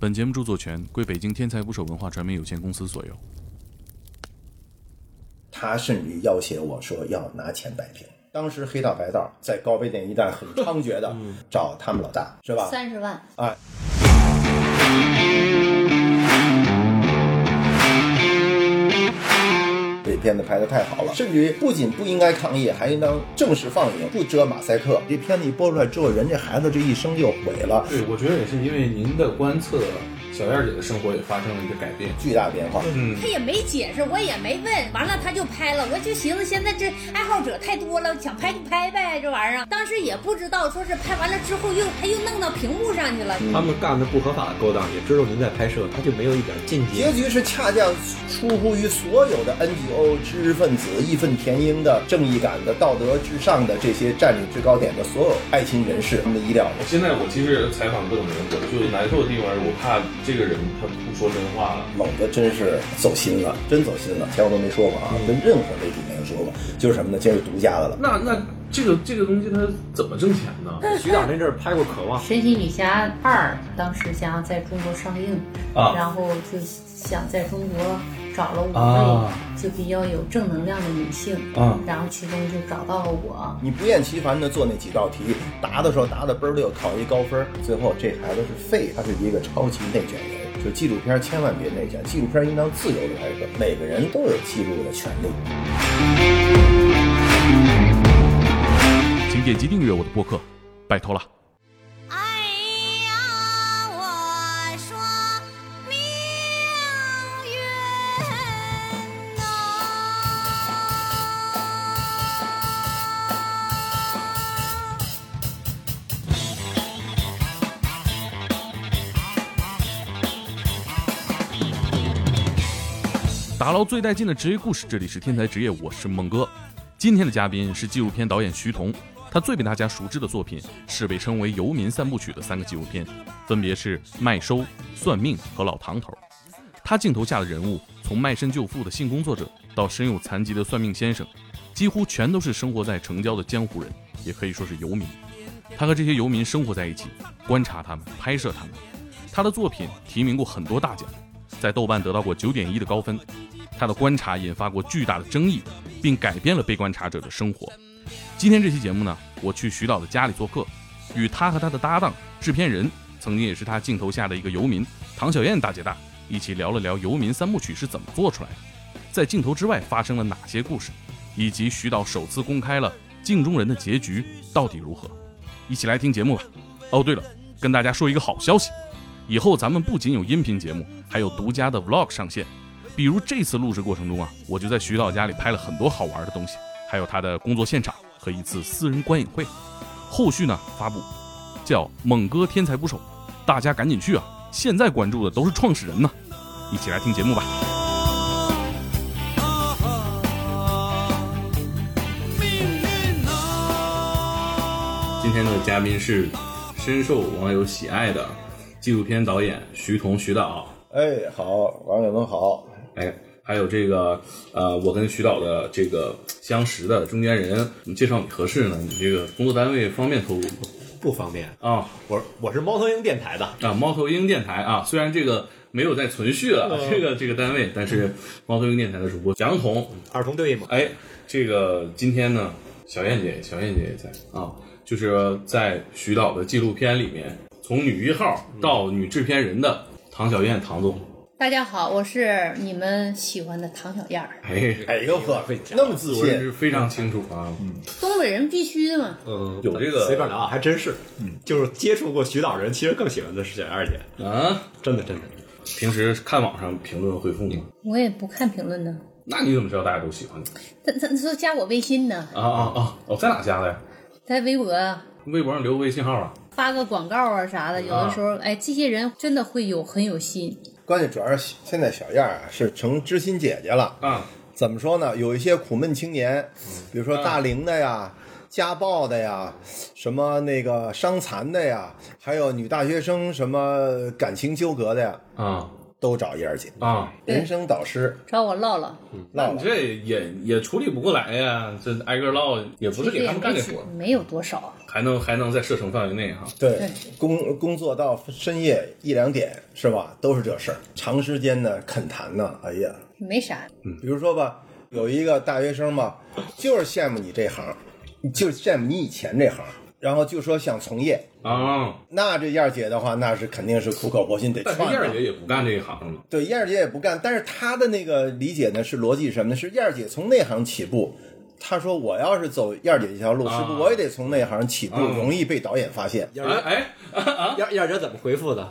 本节目著作权归北京天才捕手文化传媒有限公司所有。他甚至要挟我说要拿钱摆平。当时黑道白道在高碑店一带很猖獗的找他们老大，是吧？三十万，哎，片子拍得太好了，甚至于不仅不应该抗议，还应当正式放映，不遮马赛克。这片子一播出来之后，人家孩子这一生就毁了，对，我觉得也是因为您的观测，小燕姐的生活也发生了一个改变。巨大变化。嗯，他也没解释，我也没问，完了他就拍了，我就寻思现在这爱好者太多了，想拍就拍呗，这玩意儿。当时也不知道说是拍完了之后又他又弄到屏幕上去了。他们干的不合法的勾当，也知道您在拍摄，他就没有一点禁忌。结局是恰恰出乎于所有的 NGO 知识分子义愤填膺的正义感的道德至上的这些占领制高点的所有爱情人士他们的意料。现在我其实采访各种人，我就难受的地方是，我怕这个人他不说真话了。猛子真是走心了，真走心了，前我都没说过啊，跟任何媒体没有说过，就是什么呢？这是独家的了。那那这个这个东西它怎么挣钱呢？徐导那阵儿拍过《渴望》，《神奇女侠二》当时想要在中国上映，啊然后就想在中国找了五位、啊就比较有正能量的女性，啊然后其中就找到了我。你不厌其烦的做那几道题，答的时候答的倍儿溜，考一高分，最后这孩子是废，他是一个超级内卷人。就纪录片千万别内卷，纪录片应当自由的拍摄，每个人都有记录的权利。请点击订阅我的播客，拜托了。打捞最带劲的职业故事，这里是天才职业，我是猛哥。今天的嘉宾是纪录片导演徐彤，他最被大家熟知的作品是被称为“游民三部曲”的三个纪录片，分别是《麦收》《算命》和《老唐头》。他镜头下的人物，从卖身救父的性工作者到身有残疾的算命先生，几乎全都是生活在城郊的江湖人，也可以说是游民。他和这些游民生活在一起，观察他们，拍摄他们。他的作品提名过很多大奖，在豆瓣得到过九点一的高分。他的观察引发过巨大的争议，并改变了被观察者的生活。今天这期节目呢，我去徐导的家里做客，与他和他的搭档制片人，曾经也是他镜头下的一个游民唐小燕大姐大，一起聊了聊《游民三部曲》是怎么做出来的，在镜头之外发生了哪些故事，以及徐导首次公开了镜中人的结局到底如何。一起来听节目吧。哦，对了，跟大家说一个好消息，以后咱们不仅有音频节目，还有独家的 vlog 上线。比如这次录制过程中啊，我就在徐导家里拍了很多好玩的东西，还有他的工作现场和一次私人观影会。后续呢发布，叫“猛哥天才捕手”，大家赶紧去啊！现在关注的都是创始人呢。一起来听节目吧。今天的嘉宾是深受网友喜爱的纪录片导演徐彤徐导，哎，好，网友们好，哎，还有这个呃，我跟徐导的这个相识的中间人，你介绍你合适呢？你这个工作单位方便透露吗？不方便。啊我我是猫头鹰电台的，啊，猫头鹰电台啊，虽然这个没有在存续了，这个这个单位，但是猫头鹰电台的主播蒋彤，儿童对吗？哎，这个今天呢，小燕姐，小燕姐也在啊，就是在徐导的纪录片里面，从女一号到女制片人的唐小燕唐总，大家好，我是你们喜欢的唐小燕儿，哎，哎呦呵，那么自信，我认知非常清楚啊，嗯东北人必须的嘛。嗯，有这个随便聊啊，还真是。嗯，就是接触过徐导人，其实更喜欢的是小燕姐，啊，真的真的。平时看网上评论回复吗？我也不看评论呢，那你怎么知道大家都喜欢你？他他他说加我微信呢，啊啊啊！我，在哪加的呀？在微博啊微博上留微信号啊？发个广告啊啥的，有的时候哎，这些人真的会有很有心。关键主要是现在小燕儿啊是成知心姐姐了。啊，怎么说呢？有一些苦闷青年，比如说大龄的呀、家暴的呀、什么那个伤残的呀，还有女大学生什么感情纠葛的呀，啊，都找燕儿姐，啊，人生导师。找我唠唠，唠唠。你这也也处理不过来呀，这挨个唠也不是给他们干这活儿，没有多少啊。还能还能在射程范围内哈。对对，工工作到深夜一两点是吧？都是这事儿，长时间的恳谈呢，哎呀，没啥，嗯比如说吧，有一个大学生吧，就是羡慕你这行，就是羡慕你以前这行，然后就说想从业。啊，那这燕儿姐的话，那是肯定是苦口婆心得劝的。燕儿姐也不干这一行了。对，燕儿姐也不干，但是她的那个理解呢是逻辑是什么呢？是燕儿姐从内行起步。她说：“我要是走燕儿姐这条路，啊是不是我也得从那行起步，啊容易被导演发现？燕哎哎，燕燕儿姐怎么回复的？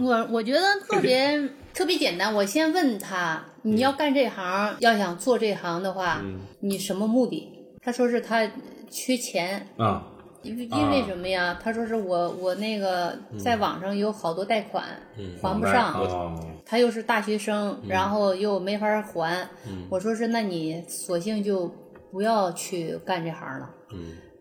我我觉得特别特别简单。我先问他，你要干这行，要想做这行的话，你什么目的？他说是他缺钱，啊，因为因为什么呀？他说是我我那个在网上有好多贷款，还不上。啊，他又是大学生，然后又没法还。我说是，那你索性就不要去干这行了。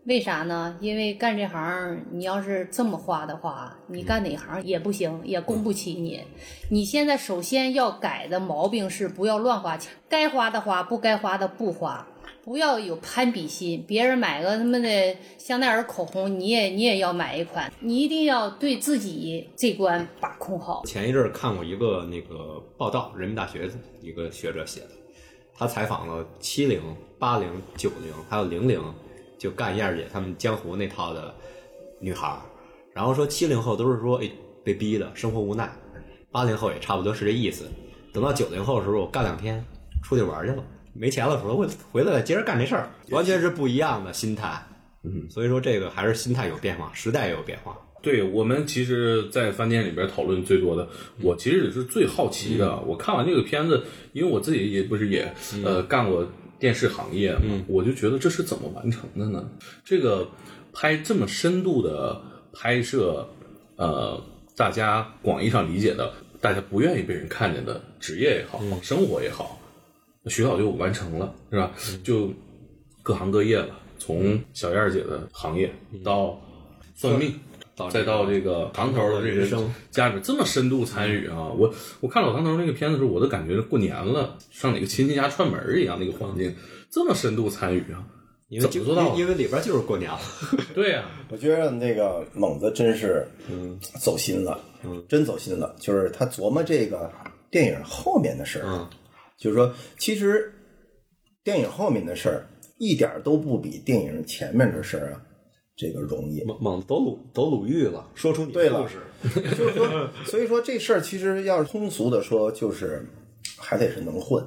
为啥呢？因为干这行，你要是这么花的话，你干哪行也不行，也供不起你。你现在首先要改的毛病是不要乱花钱，该花的花，不该花的不花。不要有攀比心，别人买个他妈的香奈儿口红，你也你也要买一款，你一定要对自己这关把控好。前一阵儿看过一个那个报道，人民大学一个学者写的，他采访了七零、八零、九零还有零零，就干燕儿姐他们江湖那套的女孩儿，然后说七零后都是说哎被逼的，生活无奈，八零后也差不多是这意思，等到九零后的时候，我干两天出去玩去了，没钱了，说我回来了接着干这事儿，完全是不一样的心态。嗯，所以说这个还是心态有变化，时代也有变化。对我们其实，在饭店里边讨论最多的，我其实也是最好奇的。我看完这个片子，因为我自己也不是也呃干过电视行业嘛，我就觉得这是怎么完成的呢？这个拍这么深度的拍摄，呃，大家广义上理解的，大家不愿意被人看见的职业也好，生活也好，徐导就完成了，是吧？就各行各业了，从小燕儿姐的行业到算命。到再到这个唐头的这个家里这么深度参与啊！我我看老唐头那个片子的时候，我都感觉过年了，上哪个亲戚家串门儿一样，那个环境这么深度参与啊！因为怎么做到因因为里边就是过年了。对呀、我觉得那个猛子真是，嗯，走心了，嗯，真走心了。就是他琢磨这个电影后面的事儿，嗯，就是说，其实电影后面的事儿一点儿都不比电影前面的事儿啊，这个容易。猛猛都鲁都鲁豫了，说出你对了的故事。就是说，所以说这事儿其实要是通俗的说，就是还得是能混，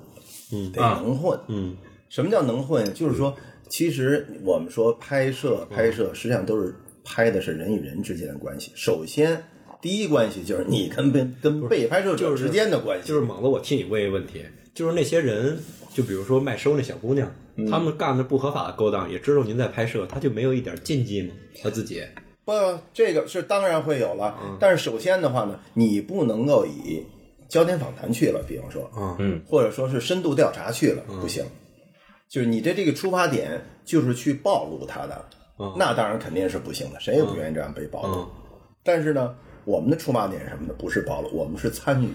嗯，得能混，嗯，什么叫能混？就是说，其实我们说拍摄，拍摄实际上都是拍的是人与人之间的关系。首先，第一关系就是你跟被跟被拍摄者就是之间的关系，就是猛子，我替你问一个问题，就是那些人，就比如说卖收那小姑娘，他们干的不合法的勾当，也知道您在拍摄，他就没有一点禁忌吗？他自己，不，这个是当然会有了。但是首先的话呢，你不能够以焦点访谈去了，比方说，嗯嗯，或者说是深度调查去了，不行。就是你的这个出发点就是去暴露他的，嗯那当然肯定是不行的，谁也不愿意这样被暴露。嗯但是呢，我们的出发点是什么呢？不是暴露，我们是参与。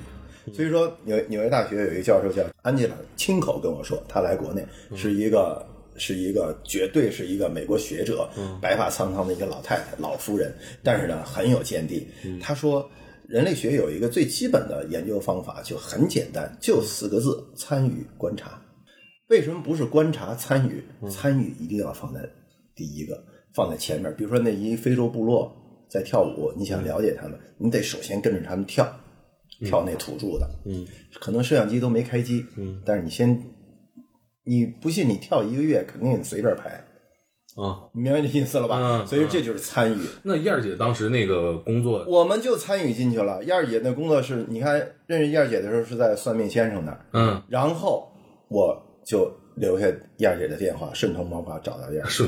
所以说，纽纽约大学有一个教授叫安吉拉，亲口跟我说，他来国内是一个是一个绝对是一个美国学者，白发苍苍的一个老太太，老夫人，但是呢很有见地。她说，人类学有一个最基本的研究方法，就很简单，就四个字：参与观察。为什么不是观察参与？参与一定要放在第一个，放在前面。比如说那一非洲部落在跳舞，你想了解他们，你得首先跟着他们跳，跳那土著的，嗯，可能摄像机都没开机，嗯，但是你先，你不信你跳一个月，肯定随便拍，啊，你明白这意思了吧？嗯所以这就是参与。那燕儿姐当时那个工作，我们就参与进去了。燕儿姐那工作是，你看认识燕儿姐的时候是在算命先生那儿，嗯，然后我就留下燕儿姐的电话，顺藤摸瓜找到燕儿姐。是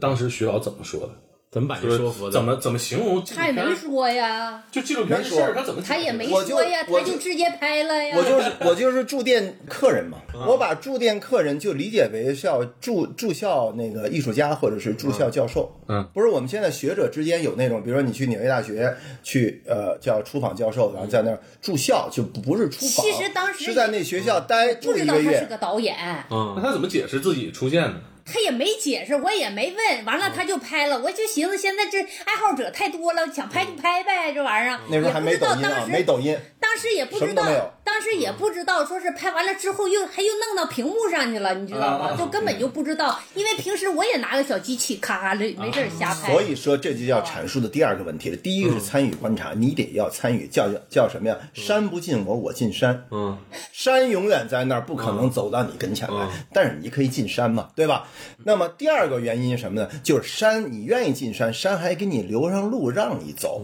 当时徐老怎么说的？怎么把这说说服的？怎么怎么形容？他也？没说呀，就纪录片的事儿，他怎么他也没说呀，就他就直接拍了呀。我就是 我就是住店客人嘛，我把住店客人就理解为叫住住校那个艺术家或者是住校教授，嗯，不是我们现在学者之间有那种，比如说你去纽约大学去呃叫出访教授，然后在那儿住校，就不不是出访，其实当时是在那学校待不知住一个月，道他是个导演，嗯。那他怎么解释自己出现呢？他也没解释，我也没问，完了他就拍了，我就寻思现在这爱好者太多了，想拍就拍呗，这玩意儿。那时候还没也不知道抖音啊，当时没抖音，当时也不知道当时也不知道，说是拍完了之后又还又弄到屏幕上去了，你知道吗？啊就根本就不知道，因为平时我也拿个小机器咔咔的没事儿瞎拍。所以说这就叫阐述的第二个问题了。第一个是参与观察，你得要参与，叫叫什么呀？山不进我，我进山。嗯，山永远在那儿，不可能走到你跟前来，嗯但是你可以进山嘛，对吧？那么第二个原因是什么呢？就是山，你愿意进山，山还给你留上路让你走。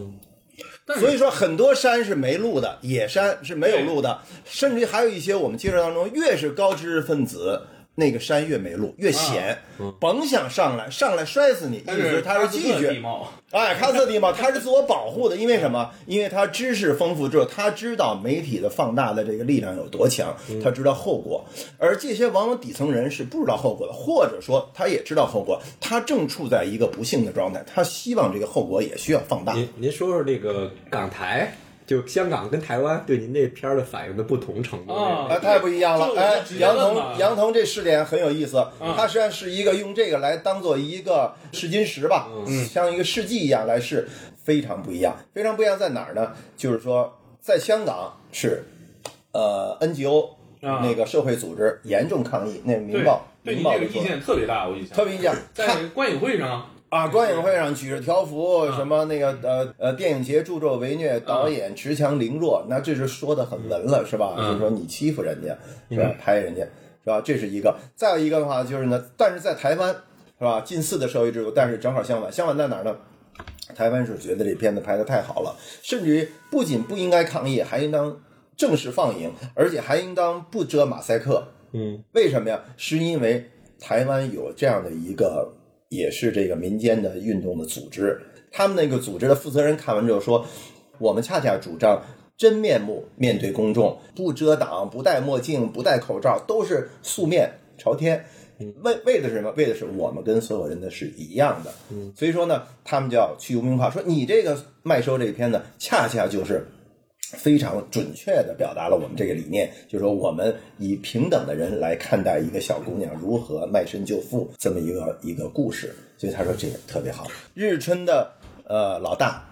所以说，很多山是没路的，野山是没有路的，甚至于还有一些我们介绍当中，越是高知识分子，那个山越没路，越险，甭想上来，上来摔死你。意但思是他是拒绝哎，喀斯特地貌，他是自我保护的，因为什么？因为他知识丰富之后，他知道媒体的放大的这个力量有多强，他知道后果。而这些往往底层人是不知道后果的，或者说他也知道后果，他正处在一个不幸的状态，他希望这个后果也需要放大。您您说说这个港台，就香港跟台湾对您这片儿的反应的不同程度。啊啊，太不一样了！哎，杨彤，杨彤这试点很有意思，他实际上是一个用这个来当做一个试金石吧，嗯，像一个试剂一样来试，非常不一样。非常不一样在哪儿呢？就是说，在香港是，呃，NGO 啊那个社会组织严重抗议，那个《对明报》对你明报就说这个意见特别大，我印象特别印象，在观影会上，啊，观影会上举着条幅，什么那个呃呃，电影节助纣为虐，导演持强凌弱，那这是说的很文了，是吧？嗯就是说你欺负人家，是吧？拍人家，是吧？这是一个。再有一个的话就是呢，但是在台湾，是吧？近似的社会制度，但是正好相反，相反在哪儿呢？台湾是觉得这片子拍的太好了，甚至于不仅不应该抗议，还应当正式放映，而且还应当不遮马赛克。嗯，为什么呀？是因为台湾有这样的一个，也是这个民间的运动的组织，他们那个组织的负责人看完之后说，我们恰恰主张真面目面对公众，不遮挡，不戴墨镜，不戴口罩，都是素面朝天。为为的是什么？为的是我们跟所有人的是一样的。所以说呢，他们就要去污名化，说你这个卖收这个片子，恰恰就是非常准确的表达了我们这个理念，就是说我们以平等的人来看待一个小姑娘如何卖身救父这么一个一个故事，所以他说这个特别好。日春的呃老大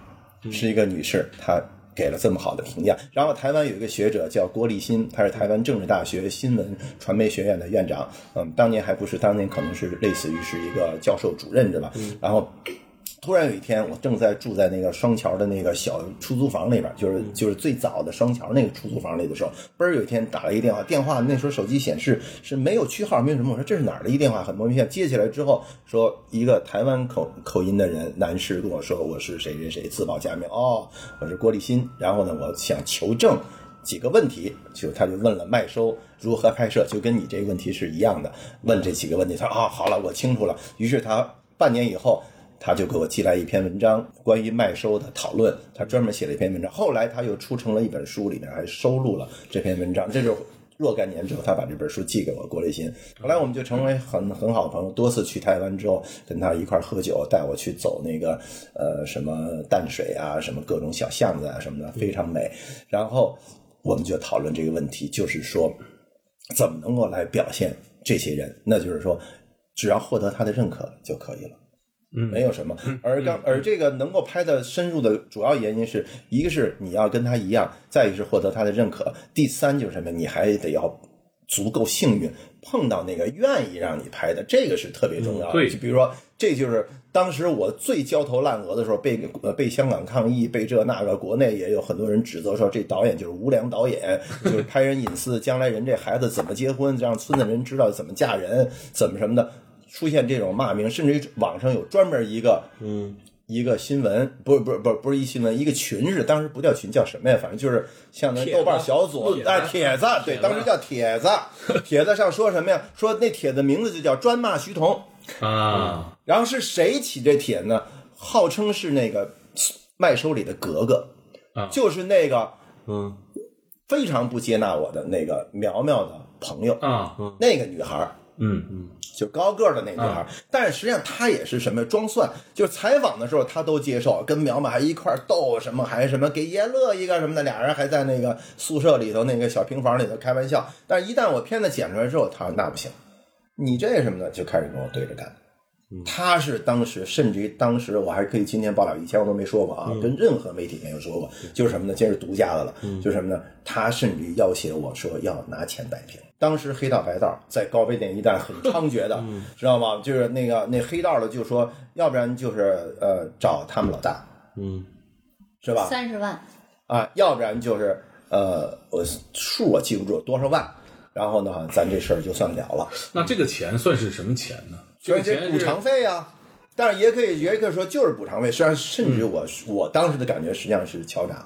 是一个女士，她给了这么好的评价。然后台湾有一个学者叫郭立新，他是台湾政治大学新闻传媒学院的院长，嗯，当年还不是，当年可能是类似于是一个教授主任，对吧？然后。突然有一天，我正在住在那个双桥的那个小出租房里边，就是就是最早的双桥那个出租房里的时候，嘣儿有一天打了一个电话，电话那时候手机显示是没有区号，没有什么。我说这是哪儿的一电话，很莫名其妙。接起来之后，说一个台湾口口音的人男士跟我说我是谁谁谁，自报家名，哦，我是郭立新。然后呢，我想求证几个问题，就他就问了麦收如何拍摄，就跟你这个问题是一样的，问这几个问题。他说啊，好了，我清楚了。于是他半年以后。他就给我寄来一篇文章，关于麦收的讨论。他专门写了一篇文章，后来他又出成了一本书，里面还收录了这篇文章。这是若干年之后，他把这本书寄给我郭立新。后来我们就成为很很好的朋友，多次去台湾之后，跟他一块喝酒，带我去走那个呃什么淡水啊，什么各种小巷子啊什么的，非常美。然后我们就讨论这个问题，就是说怎么能够来表现这些人？那就是说，只要获得他的认可就可以了。嗯没有什么。而刚而这个能够拍的深入的主要原因是一个是你要跟他一样，再一个是获得他的认可，第三就是什么？你还得要足够幸运碰到那个愿意让你拍的，这个是特别重要的。就比如说，这就是当时我最焦头烂额的时候，被呃被香港抗议，被这那个，国内也有很多人指责说这导演就是无良导演，就是拍人隐私，将来人这孩子怎么结婚，让村子人知道怎么嫁人，怎么什么的。出现这种骂名，甚至于网上有专门一个嗯一个新闻，不是不是不是不是一新闻，一个群是当时不叫群，叫什么呀？反正就是像那豆瓣小组哎，帖子，对，当时叫帖子，帖子上说什么呀？说那帖子名字就叫专骂徐彤，啊，然后是谁起这帖呢？号称是那个麦收里的格格，啊就是那个嗯非常不接纳我的那个苗苗的朋友，啊，那个女孩儿。嗯嗯就高个儿的那女孩儿，但是实际上她也是什么装蒜，就是采访的时候她都接受，跟苗苗还一块儿逗什么，还什么给爷乐一个什么的，俩人还在那个宿舍里头那个小平房里头开玩笑。但是，一旦我片子剪出来之后，她说那不行，你这什么的就开始跟我对着干。他是当时，甚至于当时我还可以今天爆料，以前我都没说过啊，跟任何媒体没有说过，就是什么呢？这是独家的了，就是什么呢？他甚至于要挟我说要拿钱摆平。当时黑道白道在高碑店一带很猖獗的，知道吗？就是那个那黑道的就说，要不然就是呃找他们老大，嗯是吧？三十万，啊，要不然就是呃我数我记不住多少万，然后呢，咱这事儿就算了了。那这个钱算是什么钱呢？这就是补偿费啊、但是也可以也可以说就是补偿费，实际上甚至于我、我当时的感觉实际上是敲诈，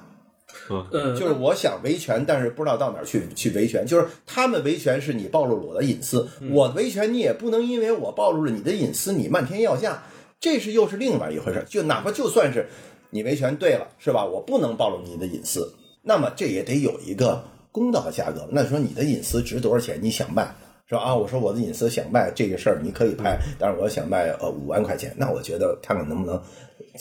嗯，就是我想维权，但是不知道到哪儿去去维权，就是他们维权是你暴露了我的隐私，我维权你也不能因为我暴露了你的隐私，你漫天要价，这是又是另外一回事。就哪怕就算是你维权对了，是吧？我不能暴露你的隐私，那么这也得有一个公道的价格。那说你的隐私值多少钱？你想卖？说啊，我说我的隐私想卖这个事儿，你可以拍，但是我想卖呃五万块钱，那我觉得看看能不能，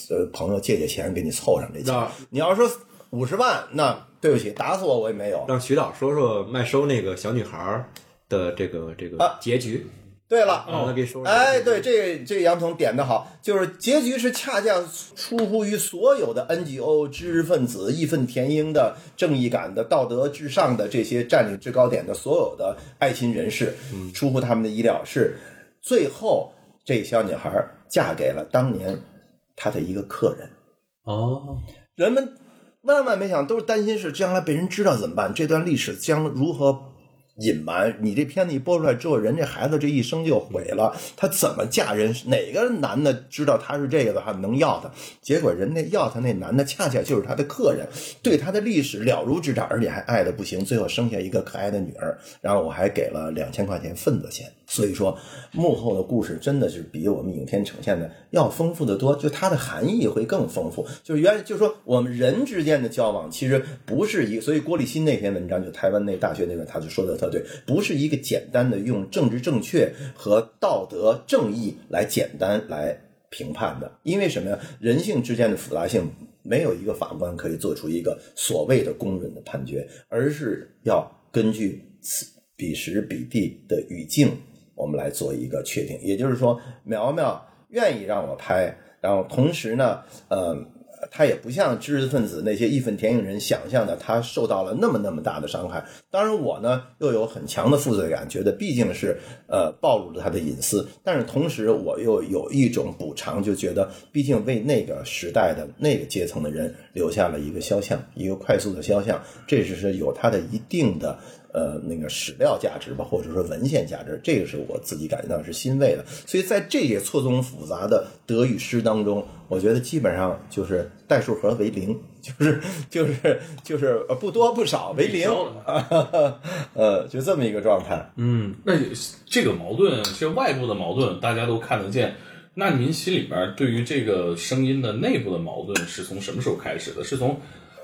呃，朋友借借钱给你凑上这钱那。你要说五十万，那对不起，打死我我也没有。让徐导说说麦收那个小女孩儿的这个这个啊结局，对了，让他给说说。哎，对，这这杨总点的好，就是结局是恰恰出乎于所有的 NGO 知识分子义愤填膺的正义感的道德至上的这些占领制高点的所有的爱心人士，出乎他们的意料，是最后这小女孩嫁给了当年她的一个客人。哦，人们万万没想，都是担心是将来被人知道怎么办，这段历史将如何隐瞒？你这片子一播出来之后，人这孩子这一生就毁了，他怎么嫁人？哪个男的知道他是这个的话能要他？结果人家要他那男的恰恰就是他的客人，对他的历史了如指掌，而且还爱的不行，最后生下一个可爱的女儿，然后我还给了两千块钱份子钱。所以说，幕后的故事真的是比我们影片呈现的要丰富的多，就它的含义会更丰富。就是原来就是说，我们人之间的交往其实不是一，所以郭立新那篇文章，就台湾那大学那个，他就说的特对，不是一个简单的用政治正确和道德正义来简单来评判的。因为什么呀？人性之间的复杂性，没有一个法官可以做出一个所谓的公允的判决，而是要根据此彼时彼地的语境。我们来做一个确定，也就是说，苗苗愿意让我拍，然后同时呢，呃，他也不像知识分子那些义愤填膺人想象的，他受到了那么那么大的伤害。当然，我呢又有很强的负罪感，觉得毕竟是呃暴露了他的隐私，但是同时我又有一种补偿，就觉得毕竟为那个时代的那个阶层的人留下了一个肖像，一个快速的肖像，这只是有它的一定的。呃，那个史料价值吧，或者说文献价值，这个是我自己感觉到是欣慰的。所以在这些错综复杂的德与失当中，我觉得基本上就是代数和为零，就是就是就是呃不多不少为零，呃，就这么一个状态。嗯，那这个矛盾是外部的矛盾，大家都看得见。那您心里边对于这个声音的内部的矛盾是从什么时候开始的？是从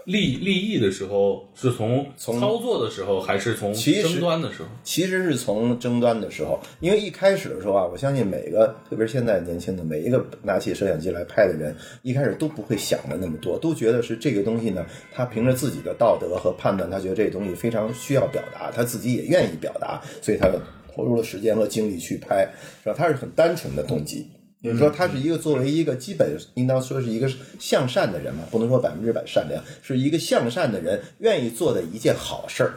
立立意的时候，是从从操作的时候，还是从其实争端的时候？其实是从争端的时候，因为一开始的时候啊，我相信每个，特别是现在年轻的每一个拿起摄像机来拍的人，一开始都不会想的那么多，都觉得是这个东西呢，他凭着自己的道德和判断，他觉得这个东西非常需要表达，他自己也愿意表达，所以他投入了时间和精力去拍，是吧？他是很单纯的动机。就是说，他是一个作为一个基本应当说是一个向善的人嘛，不能说百分之百善良，是一个向善的人愿意做的一件好事儿。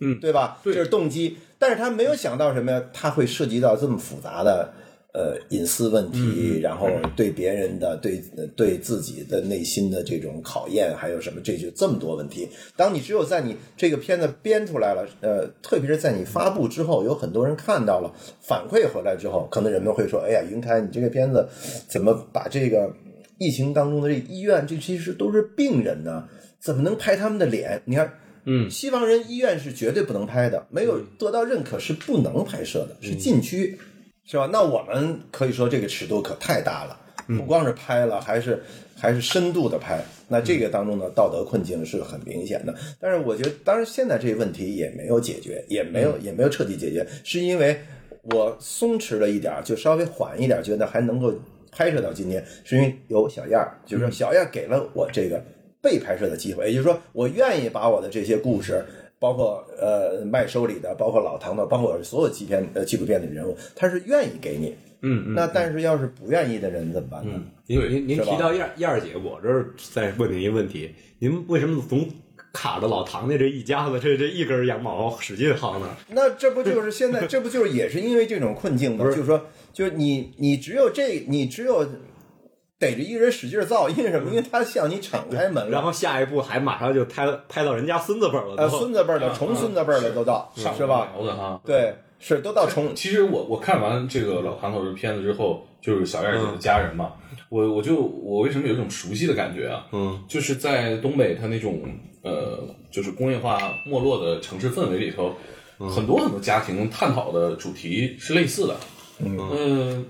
嗯对吧？对这是动机，但是他没有想到什么呀？他会涉及到这么复杂的呃隐私问题，然后对别人的、对呃对自己的内心的这种考验，还有什么？这就这么多问题。当你只有在你这个片子编出来了，呃，特别是在你发布之后，有很多人看到了，反馈回来之后，可能人们会说：“哎呀，云开，你这个片子怎么把这个疫情当中的这医院，这其实都是病人呢？怎么能拍他们的脸？你看。”嗯西方人医院是绝对不能拍的，没有得到认可是不能拍摄的，是禁区，是吧？那我们可以说这个尺度可太大了。不光是拍了，还是还是深度的拍。那这个当中的，道德困境是很明显的。但是我觉得，当然现在这个问题也没有解决，也没有也没有彻底解决，是因为我松弛了一点儿，就稍微缓一点儿，觉得还能够拍摄到今天，是因为有小燕儿，就是小燕儿给了我这个被拍摄的机会，也就是说，我愿意把我的这些故事。包括呃麦收里的，包括老唐的，包括所有纪片呃纪录片里的人物，他是愿意给你。嗯嗯，那但是要是不愿意的人怎么办呢？您您您提到燕燕儿姐，我这儿再问您一个问题：您为什么总卡着老唐家这一家子这这一根羊毛使劲薅呢？那这不就是现在？这不就是也是因为这种困境吗？就是说，就是你你只有这，你只有逮着一个人使劲造，因为什么？因为他向你敞开门了。然后下一步还马上就拍拍到人家孙子辈儿了，呃，孙子辈儿的、重孙子辈儿的都到，上是吧？对，是都到重。其实我我看完这个老唐头的片子之后，就是小燕儿姐的家人嘛，我我就我为什么有一种熟悉的感觉啊？嗯，就是在东北，它那种呃，就是工业化没落的城市氛围里头，很多很多家庭探讨的主题是类似的。嗯、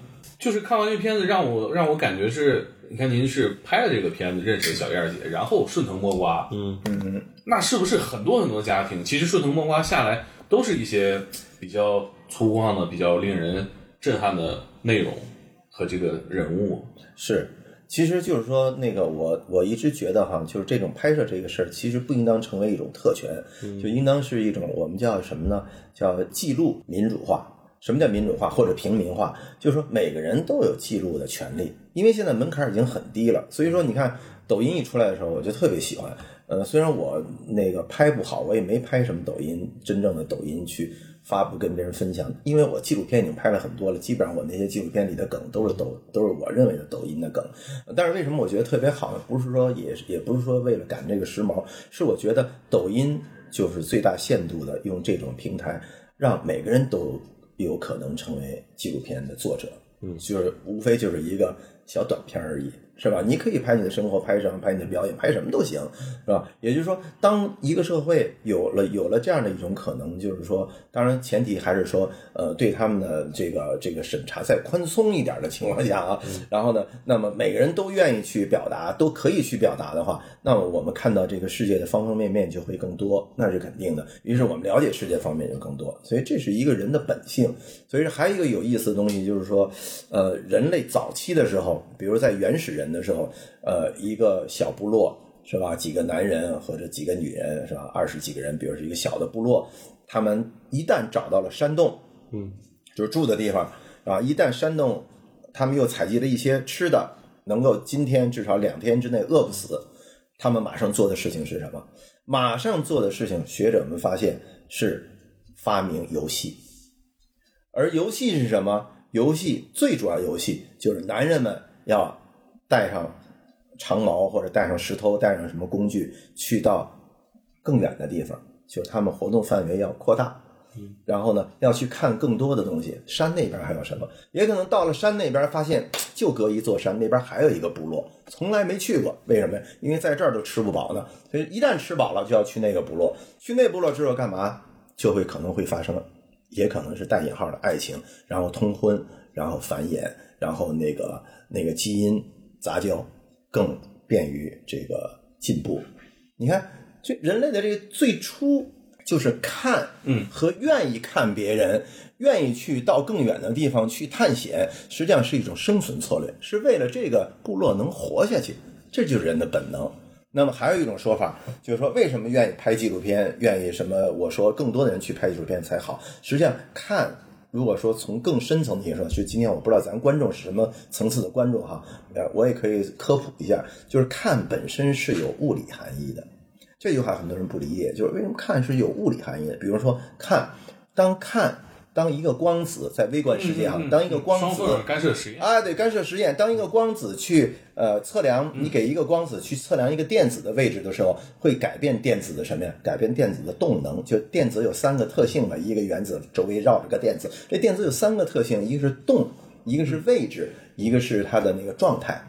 就是看完这片子，让我让我感觉是，你看您是拍了这个片子认识了小燕儿姐，然后顺藤摸瓜，嗯嗯，那是不是很多很多家庭其实顺藤摸瓜下来都是一些比较粗犷的、比较令人震撼的内容和这个人物？是，其实就是说，那个我我一直觉得哈，就是这种拍摄这个事儿，其实不应当成为一种特权，就应当是一种我们叫什么呢？叫记录民主化。什么叫民主化或者平民化？就是说每个人都有记录的权利，因为现在门槛已经很低了。所以说，你看抖音一出来的时候，我就特别喜欢。呃，虽然我那个拍不好，我也没拍什么抖音，真正的抖音去发布跟别人分享，因为我纪录片已经拍了很多了，基本上我那些纪录片里的梗都是抖，都是我认为的抖音的梗。但是为什么我觉得特别好呢？不是说也也不是说为了赶这个时髦，是我觉得抖音就是最大限度的用这种平台，让每个人都有可能成为纪录片的作者。嗯，就是无非就是一个小短片而已，是吧？你可以拍你的生活，拍什么，拍你的表演，拍什么都行，是吧？也就是说，当一个社会有了有了这样的一种可能，就是说，当然前提还是说，呃，对他们的这个这个审查再宽松一点的情况下啊，然后呢，那么每个人都愿意去表达，都可以去表达的话，那么我们看到这个世界的方方面面就会更多，那是肯定的。于是我们了解世界方面就更多，所以这是一个人的本性。所以还有一个有意思的东西，就是说，呃，人类早期的时候，比如在原始人的时候，呃，一个小部落是吧？几个男人或者几个女人是吧？二十几个人，比如是一个小的部落，他们一旦找到了山洞，嗯，就是住的地方啊，一旦山洞，他们又采集了一些吃的，能够今天至少两天之内饿不死，他们马上做的事情是什么？马上做的事情，学者们发现是发明游戏。而游戏是什么？游戏最主要游戏就是男人们要带上长矛或者带上石头，带上什么工具，去到更远的地方，就是他们活动范围要扩大。然后呢，要去看更多的东西。山那边还有什么？也可能到了山那边，发现就隔一座山，那边还有一个部落，从来没去过。为什么呀？因为在这儿都吃不饱呢。所以一旦吃饱了，就要去那个部落。去那部落之后干嘛？就会可能会发生，也可能是带引号的爱情，然后通婚，然后繁衍，然后那个那个基因杂交，更便于这个进步。你看，这人类的这个最初就是看，嗯，和愿意看别人，愿意去到更远的地方去探险，实际上是一种生存策略，是为了这个部落能活下去，这就是人的本能。那么还有一种说法，就是说为什么愿意拍纪录片，愿意什么？我说更多的人去拍纪录片才好。实际上看，如果说从更深层次说，就今天我不知道咱观众是什么层次的观众哈，呃，我也可以科普一下，就是看本身是有物理含义的。这句话很多人不理解，就是为什么看是有物理含义的？比如说看，当看当一个光子在微观世界啊，当一个光子干涉实验，啊，对，干涉实验。当一个光子去呃测量，你给一个光子去测量一个电子的位置的时候，会改变电子的什么呀？改变电子的动能。就电子有三个特性嘛，一个原子周围绕着个电子，这电子有三个特性，一个是动，一个是位置，一个是它的那个状态。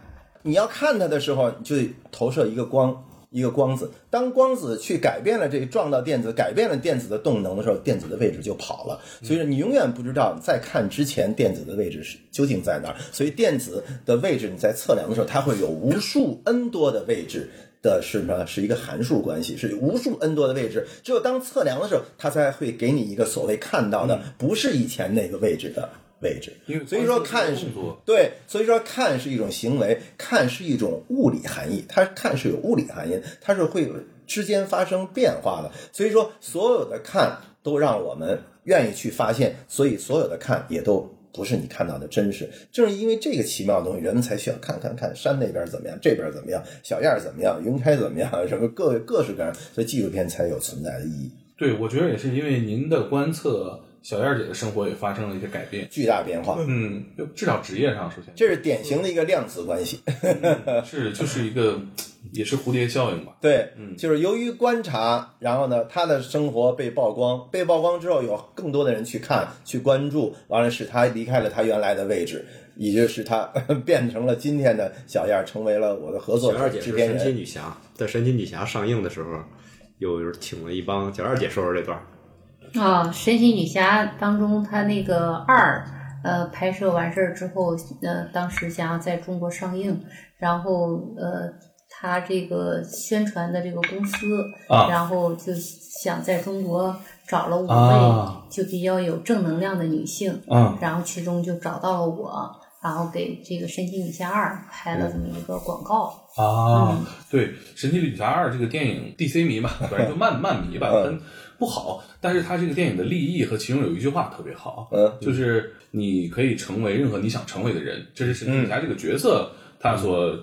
你要看它的时候，你就得投射一个光。一个光子。当光子去改变了这个撞到电子，改变了电子的动能的时候，电子的位置就跑了。所以说你永远不知道在看之前电子的位置是究竟在哪儿。所以电子的位置你在测量的时候，它会有无数 n 多的位置。的是呢，是一个函数关系，是无数 n 多的位置。只有当测量的时候，它才会给你一个所谓看到的，不是以前那个位置的位置。因为所以说看是对，所以说看是一种行为，看是一种物理含义，它看是有物理含义，它是会之间发生变化的。所以说，所有的看都让我们愿意去发现，所以所有的看也都。不是你看到的真实，正是因为这个奇妙的东西，人们才需要看看看山那边怎么样，这边怎么样，小燕儿怎么样，云开怎么样，什么各各式各样，所以纪录片才有存在的意义，对，我觉得也是因为您的观测，小燕儿姐的生活也发生了一些改变。巨大变化。嗯，就至少职业上首先这是典型的一个量子关系。是就是一个也是蝴蝶效应吧。对，嗯就是由于观察，然后呢，她的生活被曝光，被曝光之后，有更多的人去看、去关注，完了使她离开了她原来的位置，也就是她 变成了今天的小燕儿，成为了我的合作小燕姐是制片人。神奇女侠，在神奇女侠上映的时候，有请了一帮小燕姐说说这段儿。啊，神奇女侠当中，她那个二，呃，拍摄完事儿之后，呃，当时想要在中国上映，然后呃，她这个宣传的这个公司，啊然后就想在中国找了五位、啊就比较有正能量的女性，嗯然后其中就找到了我，然后给这个神奇女侠二拍了这么一个广告。啊嗯，对，《神奇女侠二》这个电影，DC 迷吧，反正就漫漫迷吧，嗯很不好。但是它这个电影的立意和其中有一句话特别好，嗯就是你可以成为任何你想成为的人，这是神奇女侠这个角色他所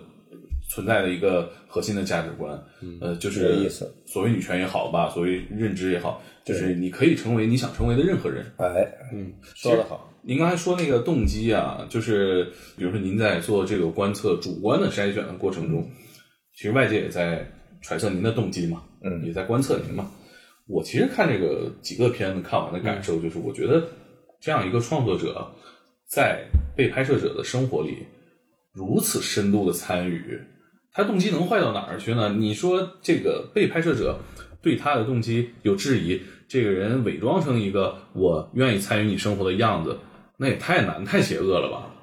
存在的一个核心的价值观。呃，就是所谓女权也好吧，所谓认知也好，就是你可以成为你想成为的任何人。哎，嗯，说得好。您刚才说那个动机啊，就是比如说您在做这个观测主观的筛选的过程中，其实外界也在揣测您的动机嘛，嗯也在观测您嘛。我其实看这个几个片子看完的感受就是，我觉得这样一个创作者在被拍摄者的生活里如此深度的参与，他动机能坏到哪儿去呢？你说这个被拍摄者对他的动机有质疑，这个人伪装成一个我愿意参与你生活的样子，那也太难太邪恶了吧？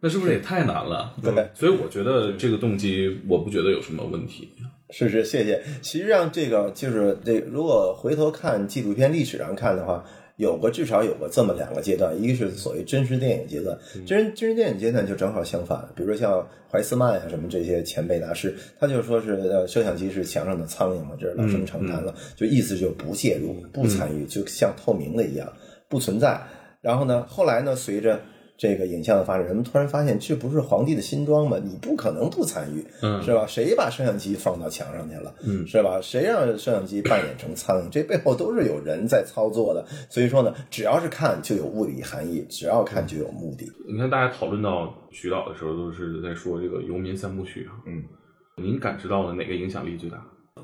那是不是也太难了？对所以我觉得这个动机，我不觉得有什么问题。是是，谢谢。实际上，这个就是这，如果回头看纪录片历史上看的话，有个至少有个这么两个阶段，一个是所谓真实电影阶段，真真实电影阶段就正好相反。比如说像怀斯曼呀、什么这些前辈大师，他就说是呃，摄像机是墙上的苍蝇嘛，这是老生常谈了，就意思就不介入、不参与，就像透明的一样，不存在。然后呢，后来呢，随着这个影像的发展，人们突然发现这不是皇帝的新装吗？你不可能不参与，嗯是吧？谁把摄像机放到墙上去了，嗯，是吧？谁让摄像机扮演成苍蝇？这背后都是有人在操作的。所以说呢，只要是看就有物理含义，只要看就有目的。你看，大家讨论到徐导的时候，都是在说这个游民三部曲啊。嗯，您感知到了哪个影响力最大？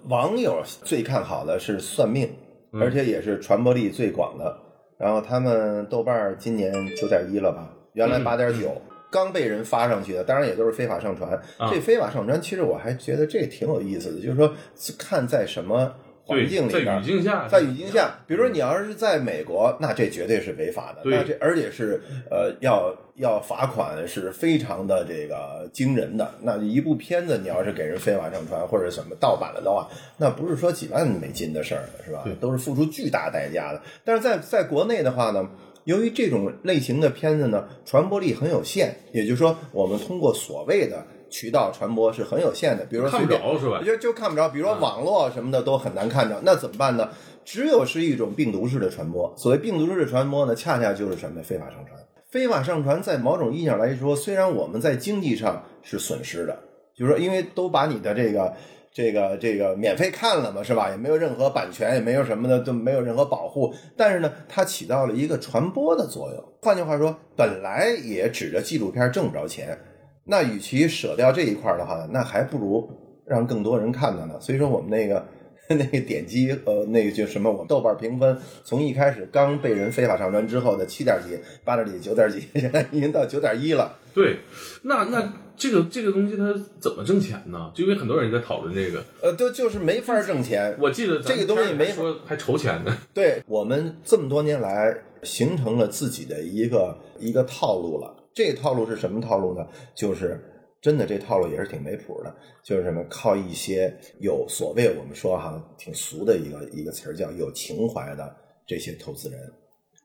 网友最看好的是算命，嗯而且也是传播力最广的。然后他们豆瓣今年九点一了吧？原来嗯八点九，刚被人发上去的，当然也都是非法上传。啊这非法上传，其实我还觉得这挺有意思的，就是说看在什么环境里边在语境下，在语境下，比如说你要是在美国，那这绝对是违法的，对那这而且是呃要要罚款是非常的这个惊人的。那一部片子你要是给人非法上传或者什么盗版了的话，那不是说几万美金的事儿，是吧？都是付出巨大代价的。但是在在国内的话呢？由于这种类型的片子呢，传播力很有限，也就是说，我们通过所谓的渠道传播是很有限的。比如说看不着是吧？就就看不着，比如说网络什么的都很难看着，那怎么办呢？只有是一种病毒式的传播。所谓病毒式的传播呢，恰恰就是什么非法上传。非法上传在某种意义上来说，虽然我们在经济上是损失的，就是说因为都把你的这个。这个这个免费看了嘛，是吧？也没有任何版权，也没有什么的，都没有任何保护。但是呢，它起到了一个传播的作用。换句话说，本来也指着纪录片挣不着钱，那与其舍掉这一块的话，那还不如让更多人看到呢。所以说，我们那个那个点击呃，那个就什么，我们豆瓣评分从一开始刚被人非法上传之后的七点几、八点几、九点几，现在已经到九点一了。对，那那这个这个东西它怎么挣钱呢？就因为很多人在讨论这个，呃，都就是没法挣钱。我记得这个东西没还说还筹钱呢。对我们这么多年来形成了自己的一个一个套路了。这个套路是什么套路呢？就是真的这套路也是挺没谱的，就是什么靠一些有所谓我们说哈挺俗的一个一个词儿叫有情怀的这些投资人。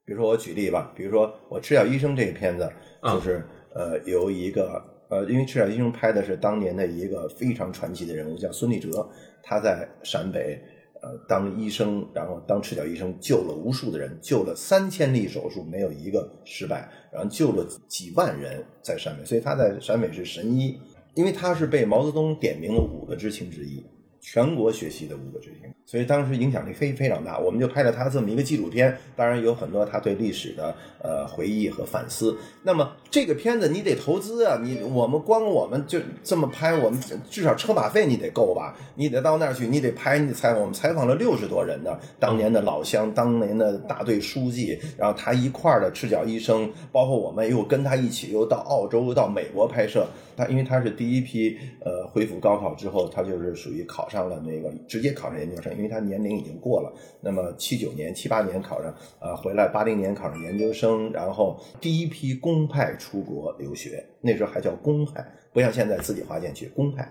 比如说我举例吧，比如说我《赤脚医生》这个片子，啊就是、呃由一个呃，因为《赤脚医生》拍的是当年的一个非常传奇的人物，叫孙立哲，他在陕北呃当医生，然后当赤脚医生，救了无数的人，救了三千例手术没有一个失败，然后救了几万人在陕北，所以他在陕北是神医，因为他是被毛泽东点名了五个知青之一。全国学习的五个知青，所以当时影响力非非常大。我们就拍了他这么一个纪录片，当然有很多他对历史的呃回忆和反思。那么这个片子你得投资啊，你我们光我们就这么拍，我们至少车马费你得够吧？你得到那儿去，你得拍，你得采访。我们采访了六十多人呢，当年的老乡，当年的大队书记，然后他一块儿的赤脚医生，包括我们又跟他一起又到澳洲、又到美国拍摄。他因为他是第一批呃恢复高考之后，他就是属于考上了那个直接考上研究生，因为他年龄已经过了。那么七九年、七八年考上，呃，回来八零年考上研究生，然后第一批公派出国留学，那时候还叫公派，不像现在自己花钱去公派，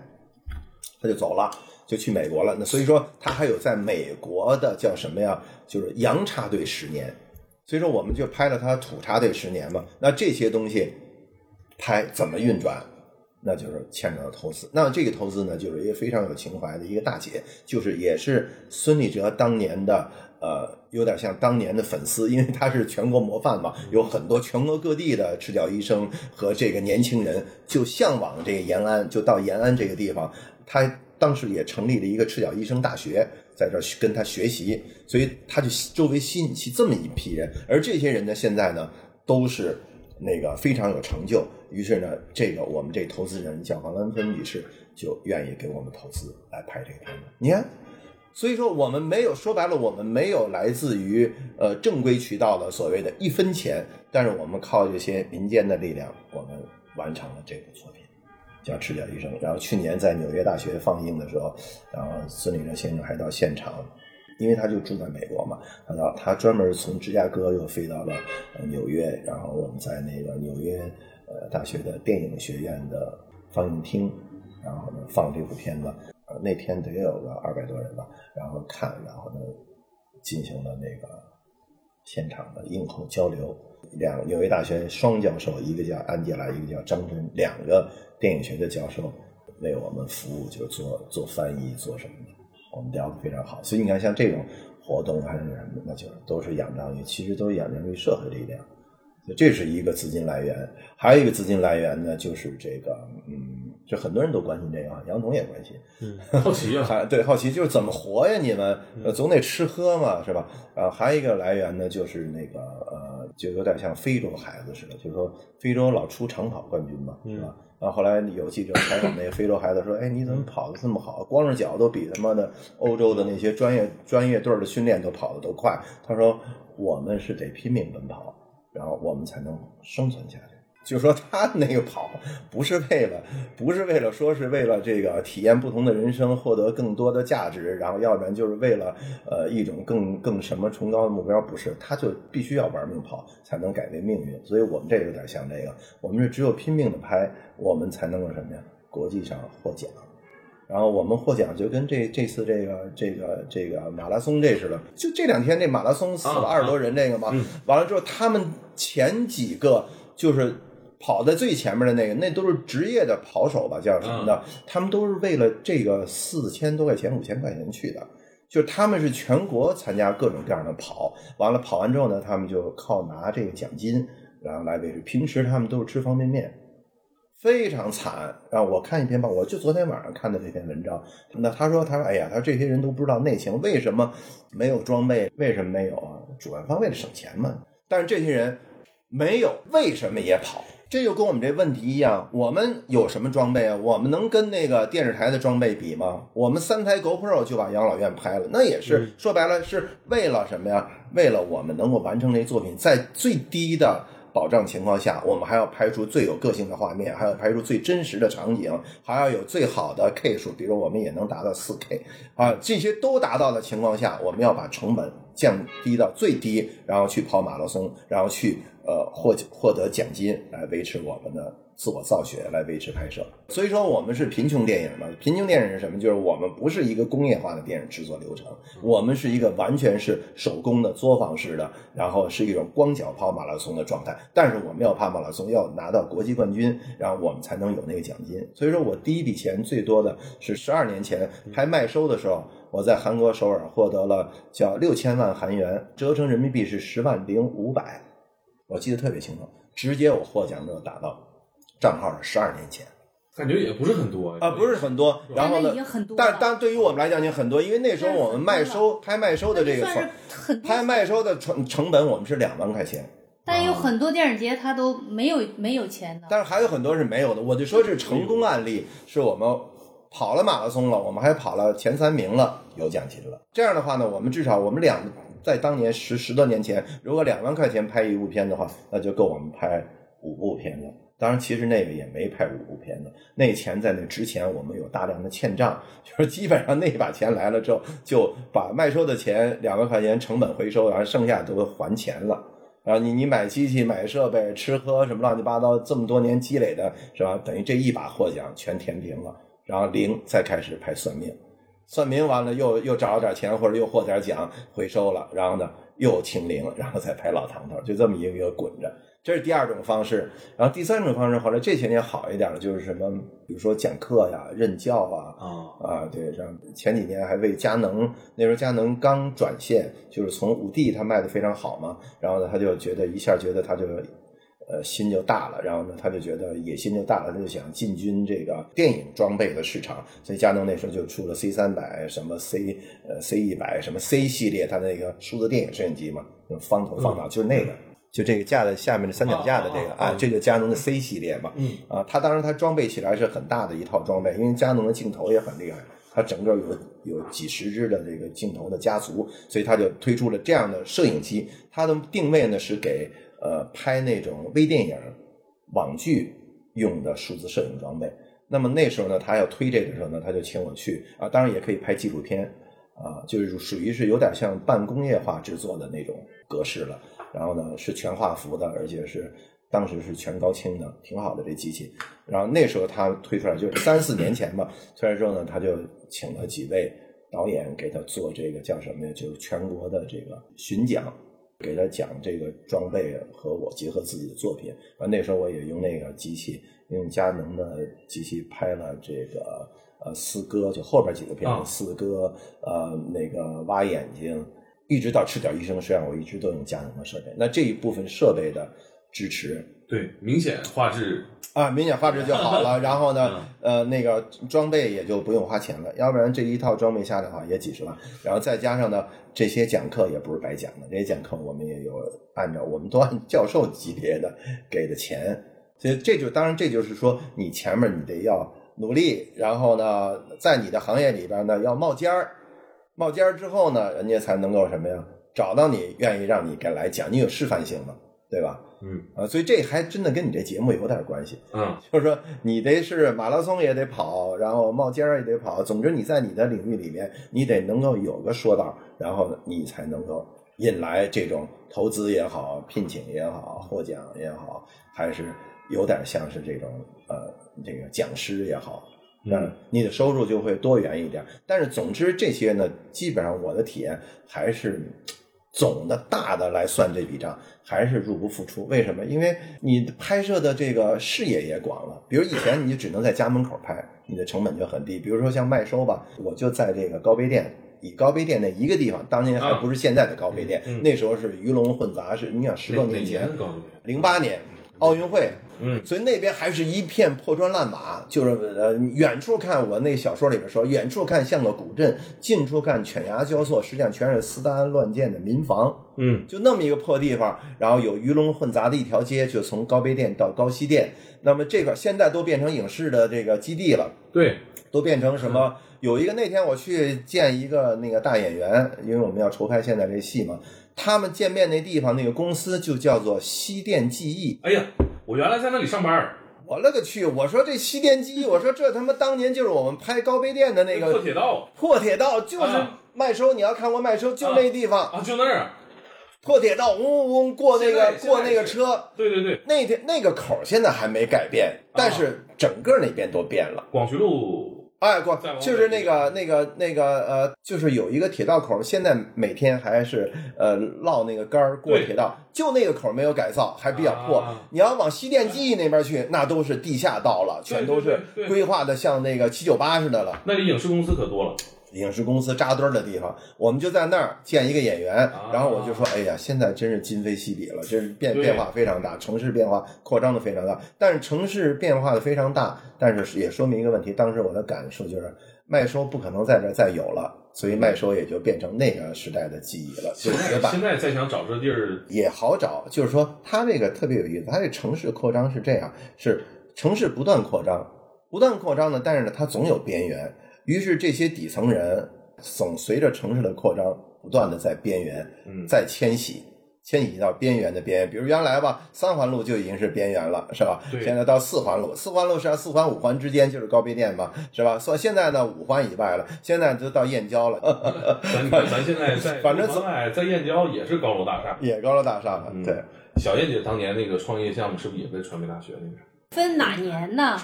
他就走了。就去美国了，那所以说他还有在美国的叫什么呀？就是洋插队十年，所以说我们就拍了他土插队十年嘛。那这些东西拍怎么运转？那就是牵扯到投资。那这个投资呢，就是一个非常有情怀的一个大姐，就是也是孙立哲当年的呃，有点像当年的粉丝，因为他是全国模范嘛，有很多全国各地的赤脚医生和这个年轻人就向往这个延安，就到延安这个地方，他当时也成立了一个赤脚医生大学，在这跟他学习，所以他就周围吸引起这么一批人，而这些人呢，现在呢都是那个非常有成就。于是呢，这个我们这投资人叫王兰芬女士，就愿意给我们投资来拍这个片子。你看，所以说我们没有说白了，我们没有来自于呃正规渠道的所谓的一分钱，但是我们靠这些民间的力量，我们完成了这部作品。叫《赤脚医生》，然后去年在纽约大学放映的时候，然后孙立人先生还到现场，因为他就住在美国嘛，他到他专门从芝加哥又飞到了纽约，然后我们在那个纽约呃大学的电影学院的放映厅，然后呢放这部片子，呃那天得有个二百多人吧，然后看，然后呢进行了那个现场的映后交流。两纽约大学双教授，一个叫安吉拉，一个叫张真，两个电影学的教授为我们服务，就做做翻译，做什么的，我们聊得非常好。所以你看，像这种活动还是什么，那就都是仰仗于，其实都仰仗于社会力量。这是一个资金来源，还有一个资金来源呢，就是这个，嗯，就很多人都关心这个啊，杨总也关心，好奇啊，还对好奇就是怎么活呀？你们呃总得吃喝嘛，是吧？呃，还有一个来源呢，就是那个呃，就有点像非洲孩子似的，就是说非洲老出长跑冠军嘛，是吧？然后后来有记者采访那个非洲孩子说：“ 哎，你怎么跑的这么好？光着脚都比他妈的欧洲的那些专业专业队的训练都跑的都快。”他说：“我们是得拼命奔跑，然后我们才能生存下去。”就说他那个跑不是为了，不是为了说是为了这个体验不同的人生，获得更多的价值，然后要不然就是为了呃一种更更什么崇高的目标，不是，他就必须要玩命跑才能改变命运。所以我们这有点像这个，我们是只有拼命的拍，我们才能够什么呀？国际上获奖。然后我们获奖就跟这这次这个这个这个马拉松这似的，就这两天这马拉松死了啊二十多人这个嘛，完了之后他们前几个就是跑在最前面的那个，那都是职业的跑手吧，叫什么的，他们都是为了这个四千多块钱、五千块钱去的。就是他们是全国参加各种各样的跑，完了跑完之后呢，他们就靠拿这个奖金，然后来维持。平时他们都是吃方便面，非常惨。啊我看一篇报，我就昨天晚上看的这篇文章。那他说，他说，哎呀，他说这些人都不知道内情，为什么没有装备？为什么没有啊？主办方为了省钱嘛。但是这些人没有，为什么也跑？这就跟我们这问题一样，我们有什么装备啊？我们能跟那个电视台的装备比吗？我们三台 GoPro 就把养老院拍了，那也是、说白了是为了什么呀？为了我们能够完成这作品，在最低的保障情况下，我们还要拍出最有个性的画面，还要拍出最真实的场景，还要有最好的 K 数，比如我们也能达到四 K 啊，这些都达到的情况下，我们要把成本降低到最低，然后去跑马拉松，然后去呃获获得奖金来维持我们的自我造血，来维持拍摄。所以说我们是贫穷电影嘛，贫穷电影是什么？就是我们不是一个工业化的电影制作流程，我们是一个完全是手工的作坊式的，然后是一种光脚跑马拉松的状态。但是我们要跑马拉松，要拿到国际冠军，然后我们才能有那个奖金。所以说我第一笔钱最多的是十二年前拍麦收的时候，我在韩国首尔获得了叫六千万韩元，折成人民币是十万零五百，我记得特别清楚，直接我获奖就打到账号是十二年前。感觉也不是很多啊，不是很多。然后呢但是已经很，多了但但对于我们来讲已经很多，因为那时候我们卖收拍卖收的这个拍卖收的成成本我们是两万块钱，但有很多电影节它都没有没有钱的。但是还有很多是没有的。我就说是成功案例，是我们跑了马拉松了，我们还跑了前三名了，有奖金了。这样的话呢，我们至少我们两在当年十十多年前，如果两万块钱拍一部片的话，那就够我们拍五部片了。当然，其实那个也没拍五部片的，那钱在那之前我们有大量的欠账，就是基本上那把钱来了之后，就把卖收的钱两万块钱成本回收，然后剩下都还钱了。然后你你买机器、买设备、吃喝什么乱七八糟，这么多年积累的是吧？等于这一把获奖全填平了，然后零再开始拍算命，算命完了又又找了点钱或者又获点奖回收了，然后呢又清零，然后再拍老唐头，就这么一个一个滚着。这是第二种方式，然后第三种方式，后来这些年好一点了，就是什么，比如说讲课呀、任教啊，啊，啊，对，像前几年还为佳能，那时候佳能刚转线，就是从五 D 它卖的非常好嘛，然后呢，他就觉得一下觉得他就呃心就大了，然后呢，他就觉得野心就大了，他就想进军这个电影装备的市场，所以佳能那时候就出了 C 三百、什么 C 呃 C 一百、什么 C 系列，它那个数字电影摄影机嘛，那种方头方脑，就是那个。就这个架在下面的三脚架的这个啊，这就佳能的 C 系列嘛，嗯啊，它当然它装备起来是很大的一套装备，因为佳能的镜头也很厉害，它整个有有几十支的这个镜头的家族，所以它就推出了这样的摄影机。它的定位呢是给呃拍那种微电影、网剧用的数字摄影装备。那么那时候呢，他要推这个时候呢，他就请我去啊，当然也可以拍纪录片啊，就是属于是有点像半工业化制作的那种格式了。然后呢是全画幅的，而且是当时是全高清的，挺好的这机器。然后那时候他推出来就是三四年前吧，推出来之后呢，他就请了几位导演给他做这个叫什么呀？就是全国的这个巡讲，给他讲这个装备和我结合自己的作品。完那时候我也用那个机器，用佳能的机器拍了这个呃四哥，就后边几个片啊子，四哥呃那个挖眼睛。一直到赤脚医生，实际上我一直都用佳能的设备。那这一部分设备的支持对，明显画质啊，明显画质就好了。然后呢，呃，那个装备也就不用花钱了，要不然这一套装备下来的话也几十万。然后再加上呢，这些讲课也不是白讲的，这些讲课我们也有按照我们都按 教授级别的给的钱。所以这就当然这就是说，你前面你得要努力，然后呢，在你的行业里边呢要冒尖儿。冒尖儿之后呢，人家才能够什么呀？找到你，愿意让你给来讲，你有示范性嘛，对吧？嗯啊，所以这还真的跟你这节目有点关系。嗯就是说，你得是马拉松也得跑，然后冒尖儿也得跑，总之你在你的领域里面，你得能够有个说道，然后你才能够引来这种投资也好、聘请也好、获奖也好，还是有点像是这种呃这个讲师也好，嗯，你的收入就会多元一点。但是总之这些呢，基本上我的体验还是总的大的来算这笔账，还是入不敷出。为什么？因为你拍摄的这个视野也广了。比如以前你就只能在家门口拍，你的成本就很低。比如说像麦收吧，我就在这个高碑店。以高碑店那一个地方，当年还不是现在的高碑店，那时候是鱼龙混杂，是你想十多年前，零八年，奥运会，嗯所以那边还是一片破砖烂瓦，就是呃，远处看我那小说里边说，远处看像个古镇，近处看犬牙交错，实际上全是斯大安乱建的民房。嗯就那么一个破地方，然后有鱼龙混杂的一条街，就从高碑店到高西店。那么这个现在都变成影视的这个基地了，对，都变成什么？有一个那天我去见一个那个大演员，因为我们要筹拍现在这戏嘛，他们见面那地方那个公司就叫做西电记忆。哎呀，我原来在那里上班儿，我勒个去！我说这西电记忆，我说这他妈当年就是我们拍高碑店的那个破铁道破铁道，就是啊麦收。你要看过麦收，就那地方啊，就那儿，破铁道，嗡嗡嗡过那个过那个车。对对对，那天那个口儿现在还没改变，但是整个那边都变了。广渠路，哎，过就是那个那个那个呃，就是有一个铁道口儿，现在每天还是呃烙那个杆儿过铁道，就那个口儿没有改造，还比较破。啊你要往西电记忆那边去，那都是地下道了，全都是规划的像那个七九八似的了。那里影视公司可多了，影视公司扎堆儿的地方，我们就在那儿见一个演员，然后我就说：“哎呀，现在真是今非昔比了，真是变变化非常大，城市变化扩张的非常大。但是城市变化的非常大，但是也说明一个问题，当时我的感受就是麦收不可能在这儿再有了，所以麦收也就变成那个时代的记忆了，就现现。在再想找这地儿，也好找，就是说它这个特别有意思，它这城市扩张是这样，是城市不断扩张，不断扩张呢，但是呢，它总有边缘，于是这些底层人总随着城市的扩张，不断的在边缘，嗯在迁徙。迁徙到边缘的边缘，比如原来吧，三环路就已经是边缘了，是吧？对现在到四环路，四环路实际上四环五环之间就是高碑店嘛，是吧？所以现在呢，五环以外了，现在就到燕郊了，咱咱咱现在在反正路环外在燕郊也是高楼大厦。也高楼大厦了。嗯对，小燕姐当年那个创业项目是不是也在传媒大学那边？分哪年呢？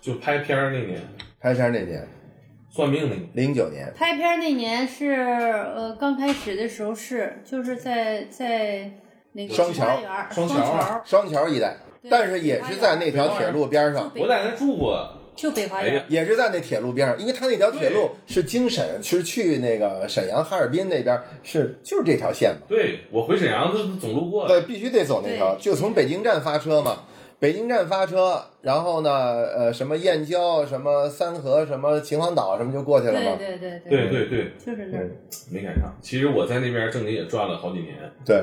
就拍片儿那年，拍片儿那年，算命那年，零九年，拍片儿那年是呃刚开始的时候是就是在在那个双桥双双桥啊双桥一带，但是也是在那条铁路边上，我在那住过。就北花哎呀园。也是在那铁路边上，因为它那条铁路是经沈，是去那个沈阳、哈尔滨那边，是就是这条线嘛。对我回沈阳，都总路过。对，必须得走那条，就从北京站发车嘛。北京站发车，然后呢，呃，什么燕郊、什么三河、什么秦皇岛，什么就过去了嘛。对对对对对对，就是那儿。没赶上。其实我在那边正经也转了好几年，对，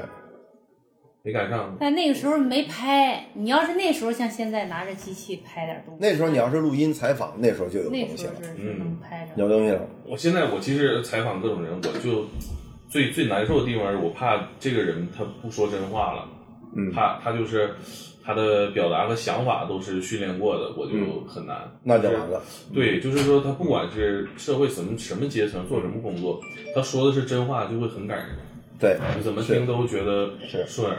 没赶上。但那个时候没拍，你要是那时候像现在拿着机器拍点东西，那时候你要是录音采访，那时候就有东西了，时候是是能拍着。有东西了。我现在我其实采访各种人，我就最最难受的地方是我怕这个人他不说真话了，嗯怕他就是他的表达和想法都是训练过的，我就很难。嗯那就完了。对，就是说他不管是社会什么什么阶层，做什么工作，他说的是真话，就会很感人，对，你怎么听都觉得顺耳。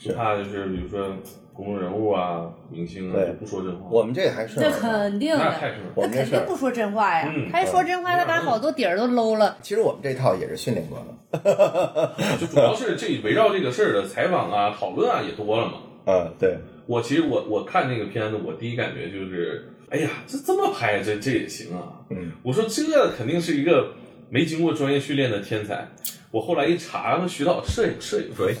就怕就是比如说公众人物啊、明星啊，不说真话。我们这还是这肯定的，那太顺耳。我们这事儿他肯定不说真话呀嗯。他一说真话，他把好多底儿都搂了。其实我们这套也是训练过的。就主要是这围绕这个事儿的采访啊、讨论啊也多了嘛。嗯，对，我其实我我看那个片子，我第一感觉就是，哎呀，这这么拍，这这也行啊。嗯，我说这肯定是一个没经过专业训练的天才。我后来一查，徐导摄影摄影专业，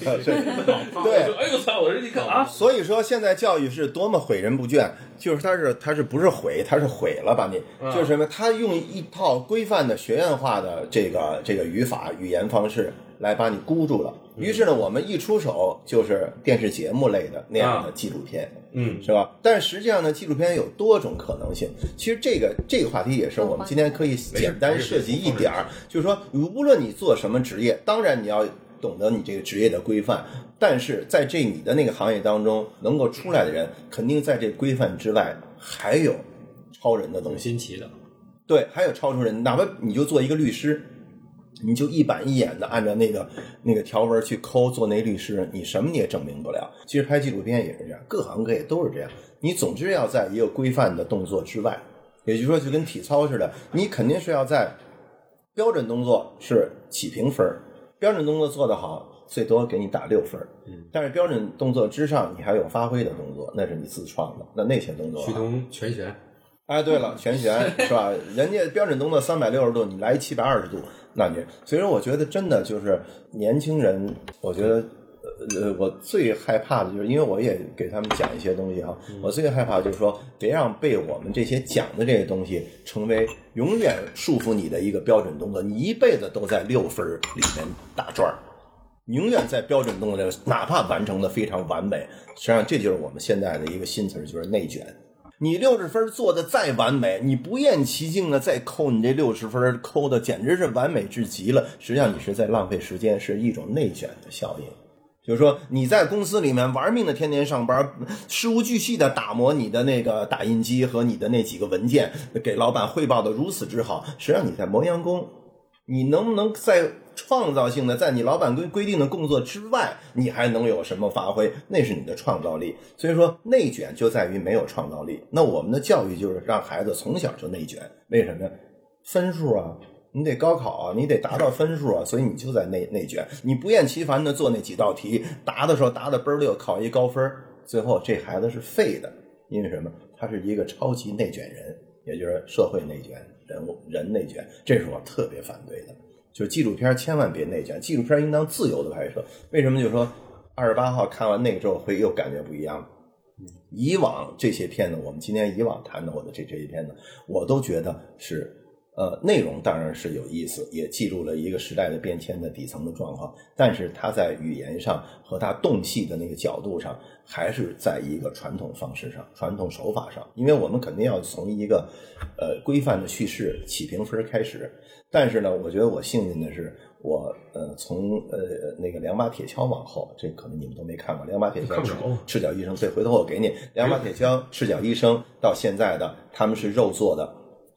对哎呦我操！我这你看啊，所以说现在教育是多么毁人不倦，就是他是他是不是毁，他是毁了把你，嗯就是什么？他用一套规范的学院化的这个这个语法语言方式来把你箍住了。嗯于是呢，我们一出手就是电视节目类的那样的纪录片。嗯，是吧？但实际上呢，纪录片有多种可能性。其实这个这个话题也是我们今天可以简单涉及一点儿，就是说，无论你做什么职业，当然你要懂得你这个职业的规范，但是在这你的那个行业当中，能够出来的人，肯定在这规范之外还有超人的东西。新奇的，对，还有超出人，哪怕你就做一个律师，你就一板一眼的按照那个那个条文去抠做那律师，你什么你也证明不了。其实拍纪录片也是这样，各行各业都是这样。你总之要在一个规范的动作之外，也就是说，就跟体操似的，你肯定是要在标准动作是起评分儿，标准动作做得好，最多给你打六分儿。但是标准动作之上，你还有发挥的动作，那是你自创的。那那些动作啊，趋同全旋，哎，对了，全旋 是吧？人家标准动作三百六十度，你来七百二十度，那你所以说，我觉得真的就是年轻人，我觉得呃，我最害怕的就是，因为我也给他们讲一些东西啊，我最害怕就是说，别让被我们这些讲的这些东西成为永远束缚你的一个标准动作，你一辈子都在六分里面打转儿。永远在标准动作里，哪怕完成的非常完美，实际上这就是我们现在的一个新词儿，就是内卷。你六十分做的再完美，你不厌其境的再抠你这六十分，抠的简直是完美至极了。实际上你是在浪费时间，是一种内卷的效应。就是说你在公司里面玩命的天天上班，事无巨细的打磨你的那个打印机和你的那几个文件，给老板汇报的如此之好，实际上你在磨洋工。你能不能在创造性的，在你老板规规定的工作之外，你还能有什么发挥？那是你的创造力。所以说，内卷就在于没有创造力。那我们的教育就是让孩子从小就内卷，为什么呀？分数啊，你得高考啊，你得达到分数啊，所以你就在内内卷。你不厌其烦的做那几道题，答的时候答的倍儿溜，考一高分，最后这孩子是废的，因为什么？他是一个超级内卷人，也就是社会内卷。人物人内卷，这是我特别反对的。就是纪录片千万别内卷，纪录片应当自由的拍摄。为什么？就是说二十八号看完那个之后，会又感觉不一样。以往这些片子，我们今天以往谈的我的这这些片子，我都觉得是呃内容当然是有意思，也记录了一个时代的变迁的底层的状况。但是它在语言上和它动戏的那个角度上，还是在一个传统方式上、传统手法上。因为我们肯定要从一个呃规范的叙事起评分开始。但是呢，我觉得我幸运的是，我呃从呃那个两把铁锹往后，这可能你们都没看过。两把铁锹赤脚医生，对，回头我给你两把铁锹赤脚医生到现在的他们是肉做的，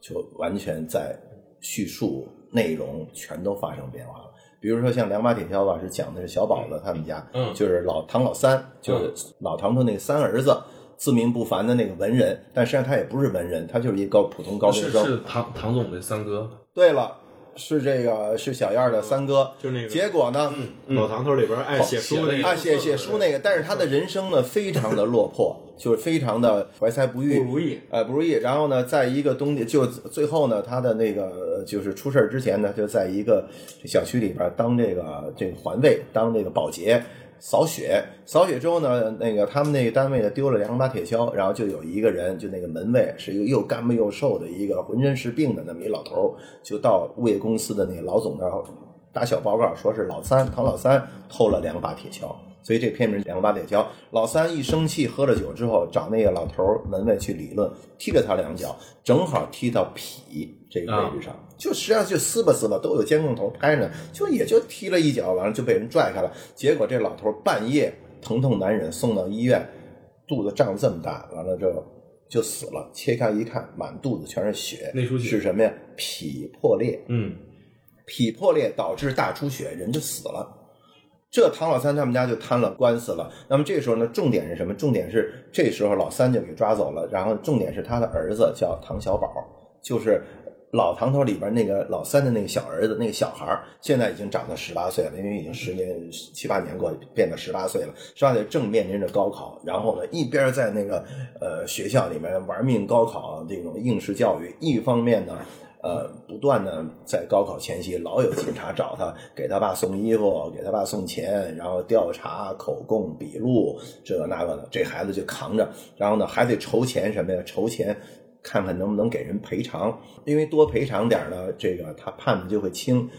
就完全在叙述内容全都发生变化了。比如说像两把铁锹吧，是讲的是小宝子他们家，嗯就是老唐老三，就是老唐头那三儿子。自命不凡的那个文人，但实际上他也不是文人，他就是一个普通高中生。是是唐唐总的三哥，对了，是这个是小燕儿的三哥，就那个结果呢，老唐头里边爱写书那个，爱，写写书那个，但是他的人生呢非常的落魄，就是非常的怀才不遇，不如意。呃，不如意。然后呢，在一个东西，就最后呢，他的那个就是出事儿之前呢，就在一个小区里边当这个这个环卫，当这个保洁。扫雪，扫雪之后呢，那个他们那个单位呢丢了两把铁锹，然后就有一个人，就那个门卫是一个又干巴又瘦的一个浑身是病的那么一老头，就到物业公司的那个老总那儿打小报告，说是老三唐老三偷了两把铁锹。所以这片名《两把铁锹》，老三一生气，喝了酒之后找那个老头门卫去理论，踢了他两脚，正好踢到脾这个位置上，就实际上就撕吧撕吧，都有监控头拍着，就也就踢了一脚，完了就被人拽开了。结果这老头半夜疼痛难忍，送到医院，肚子胀这么大，完了之后就死了。切开一看，满肚子全是血，内出血是什么呀？脾破裂。嗯，脾破裂导致大出血，人就死了。这唐老三他们家就摊了官司了。那么这时候呢，重点是什么？重点是这时候老三就给抓走了，然后重点是他的儿子叫唐小宝，就是老唐头里边那个老三的那个小儿子，那个小孩现在已经长到十八岁了，因为已经十年七八年过，变到十八岁了。十八岁正面临着高考，然后呢，一边在那个呃学校里面玩命高考这种应试教育，一方面呢。呃，不断的在高考前夕，老有警察找他，给他爸送衣服，给他爸送钱，然后调查、口供、笔录，这个那个的，这孩子就扛着，然后呢还得筹钱什么呀？筹钱，看看能不能给人赔偿，因为多赔偿点呢，这个他判的就会轻。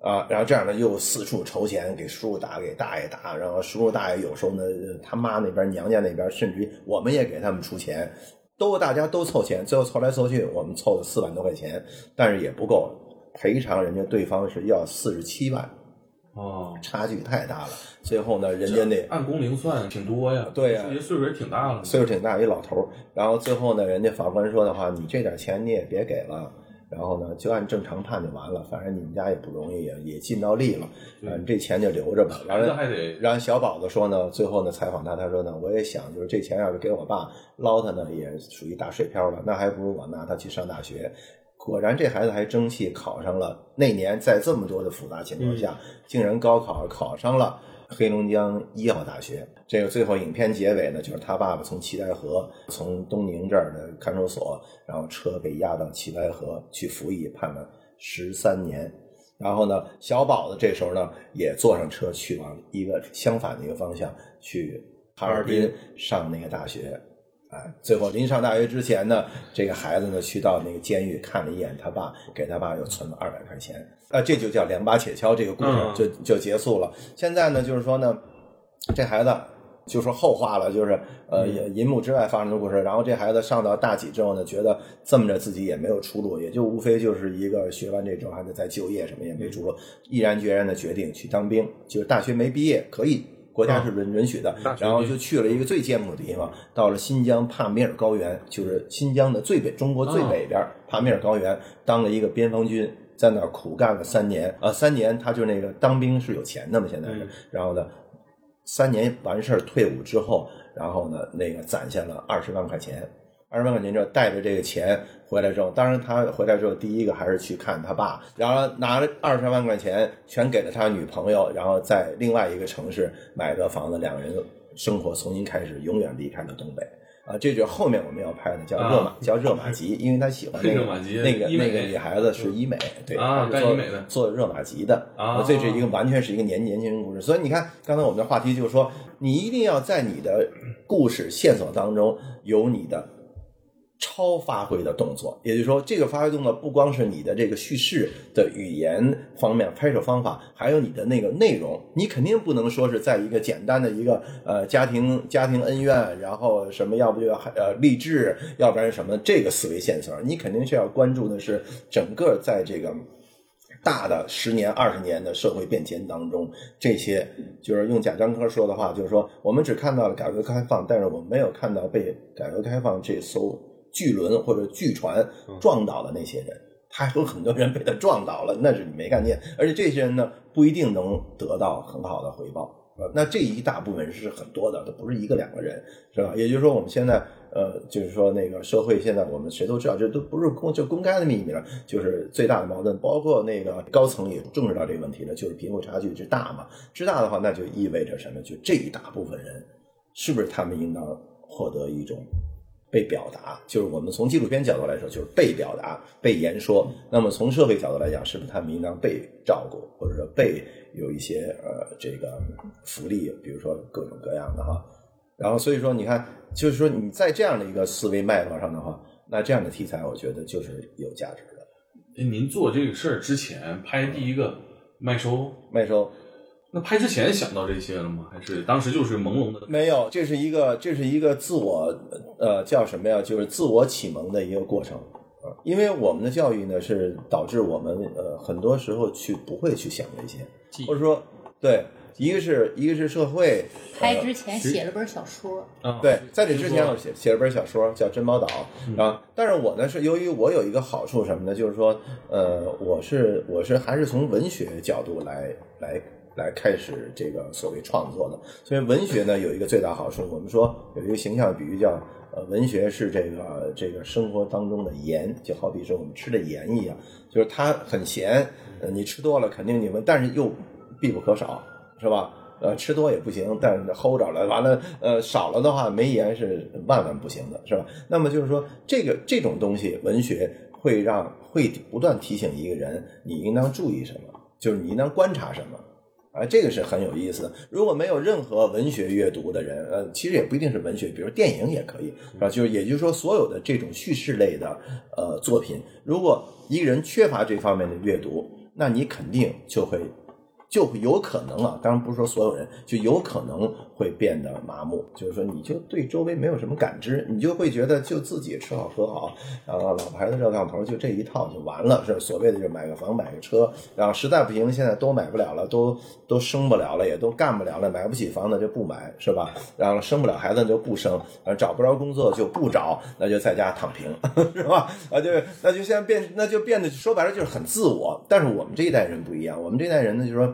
啊，然后这样呢，又四处筹钱，给叔叔打，给大爷打，然后叔叔大爷有时候呢，他妈那边娘家那边，甚至于我们也给他们出钱，都大家都凑钱，最后凑来凑去，我们凑了四万多块钱，但是也不够，赔偿人家对方是要四十七万，哦，差距太大了。最后呢，人家那按工龄算挺多呀，对呀这岁数也挺大了，岁数挺大一老头儿，然后最后呢，人家法官说的话，你这点钱你也别给了。然后呢，就按正常判就完了，反正你们家也不容易，也也尽到力了，嗯，这钱就留着吧。然后还得然后小宝子说呢，最后呢采访他，他说呢，我也想，就是这钱要是给我爸捞他呢，也属于打水漂了，那还不如我拿他去上大学。果然，这孩子还争气，考上了。那年在这么多的复杂情况下，竟然高考考上了黑龙江医药大学。这个最后影片结尾呢，就是他爸爸从齐台河，从东宁这儿的看守所，然后车被押到齐台河去服役，判了十三年。然后呢，小宝子这时候呢也坐上车去往一个相反的一个方向去哈尔滨上那个大学。哎，最后临上大学之前呢，这个孩子呢去到那个监狱看了一眼他爸，给他爸又存了二百块钱。啊，这就叫两把铁锹，这个故事嗯就就结束了。现在呢，就是说呢，这孩子就说后话了，就是呃，银幕之外发生的故事。然后这孩子上到大几之后呢，觉得这么着自己也没有出路，也就无非就是一个学完这之后还得再就业什么也没出路，毅然决然的决定去当兵，就是大学没毕业可以。国家是允允许的，然后就去了一个最艰苦的地方，到了新疆帕米尔高原，就是新疆的最北，中国最北边、帕米尔高原，当了一个边防军，在那儿苦干了三年。啊、三年他就那个当兵是有钱的嘛，现在是，然后呢，三年完事儿退伍之后，然后呢，那个攒下了二十万块钱，二十万块钱之后带着这个钱回来之后，当然他回来之后第一个还是去看他爸，然后拿了二十万块钱全给了他女朋友，然后在另外一个城市买个房子，两个人生活重新开始，永远离开了东北。啊，这就是后面我们要拍的，叫热马，啊叫热玛吉，因为他喜欢那个那个那个女孩子是医美，对，做干医美的做热玛吉的啊这是一个完全是一个年年轻人故事。所以你看，刚才我们的话题就是说，你一定要在你的故事线索当中有你的超发挥的动作，也就是说，这个发挥动作不光是你的这个叙事的语言方面、拍摄方法，还有你的那个内容。你肯定不能说是在一个简单的一个呃家庭家庭恩怨，然后什么，要不就要呃励志，要不然什么这个思维线索，你肯定是要关注的是整个在这个。大的十年、二十年的社会变迁当中，这些就是用贾樟柯说的话，就是说我们只看到了改革开放，但是我们没有看到被改革开放这艘巨轮或者巨船撞倒的那些人。他有很多人被他撞倒了，那是你没看见，而且这些人呢不一定能得到很好的回报。呃那这一大部分是很多的，都不是一个两个人，是吧？也就是说，我们现在呃，就是说那个社会现在我们谁都知道，这都不是公就公开的秘密了，就是最大的矛盾，包括那个高层也重视到这个问题了，就是贫富差距之大嘛。之大的话，那就意味着什么？就这一大部分人，是不是他们应当获得一种被表达，就是我们从纪录片角度来说，就是被表达、被言说。那么从社会角度来讲，是不是他们应当被照顾，或者说被有一些呃这个福利，比如说各种各样的哈。然后所以说，你看，就是说你在这样的一个思维脉络上的话，那这样的题材，我觉得就是有价值的。哎您做这个事儿之前拍第一个麦收，麦收那拍之前想到这些了吗？还是当时就是朦胧的？没有，这是一个这是一个自我呃叫什么呀？就是自我启蒙的一个过程。啊，因为我们的教育呢，是导致我们呃很多时候去不会去想这些，或者说对，一个是一个是社会，拍之前写了本小说，啊，对，在这之前我写写了本小说叫《珍宝岛》啊，但是我呢是由于我有一个好处什么呢？就是说，呃，我是我是还是从文学角度来来来开始这个所谓创作的，所以文学呢有一个最大好处，我们说有一个形象比喻叫。呃，文学是这个这个生活当中的盐，就好比说我们吃的盐一样，就是它很咸，呃，你吃多了肯定你们，但是又必不可少，是吧？呃，吃多也不行，但是齁着了，完了，呃，少了的话没盐是万万不行的，是吧？那么就是说，这个这种东西，文学会让会不断提醒一个人，你应当注意什么，就是你应当观察什么。啊，这个是很有意思的。如果没有任何文学阅读的人，呃，其实也不一定是文学，比如电影也可以，是吧？就是也就是说，所有的这种叙事类的呃作品，如果一个人缺乏这方面的阅读，那你肯定就会就有可能啊，当然不是说所有人，就有可能会变得麻木，就是说你就对周围没有什么感知，你就会觉得就自己吃好喝好，然后老婆孩子热炕头就这一套就完了，是所谓的就买个房买个车，然后实在不行，现在都买不了了，都都生不了了，也都干不了了，买不起房子就不买，是吧？然后生不了孩子就不生，找不着工作就不找，那就在家躺平，是吧？啊，就那就现在变，那就变得说白了就是很自我。但是我们这一代人不一样，我们这一代人呢，就是说。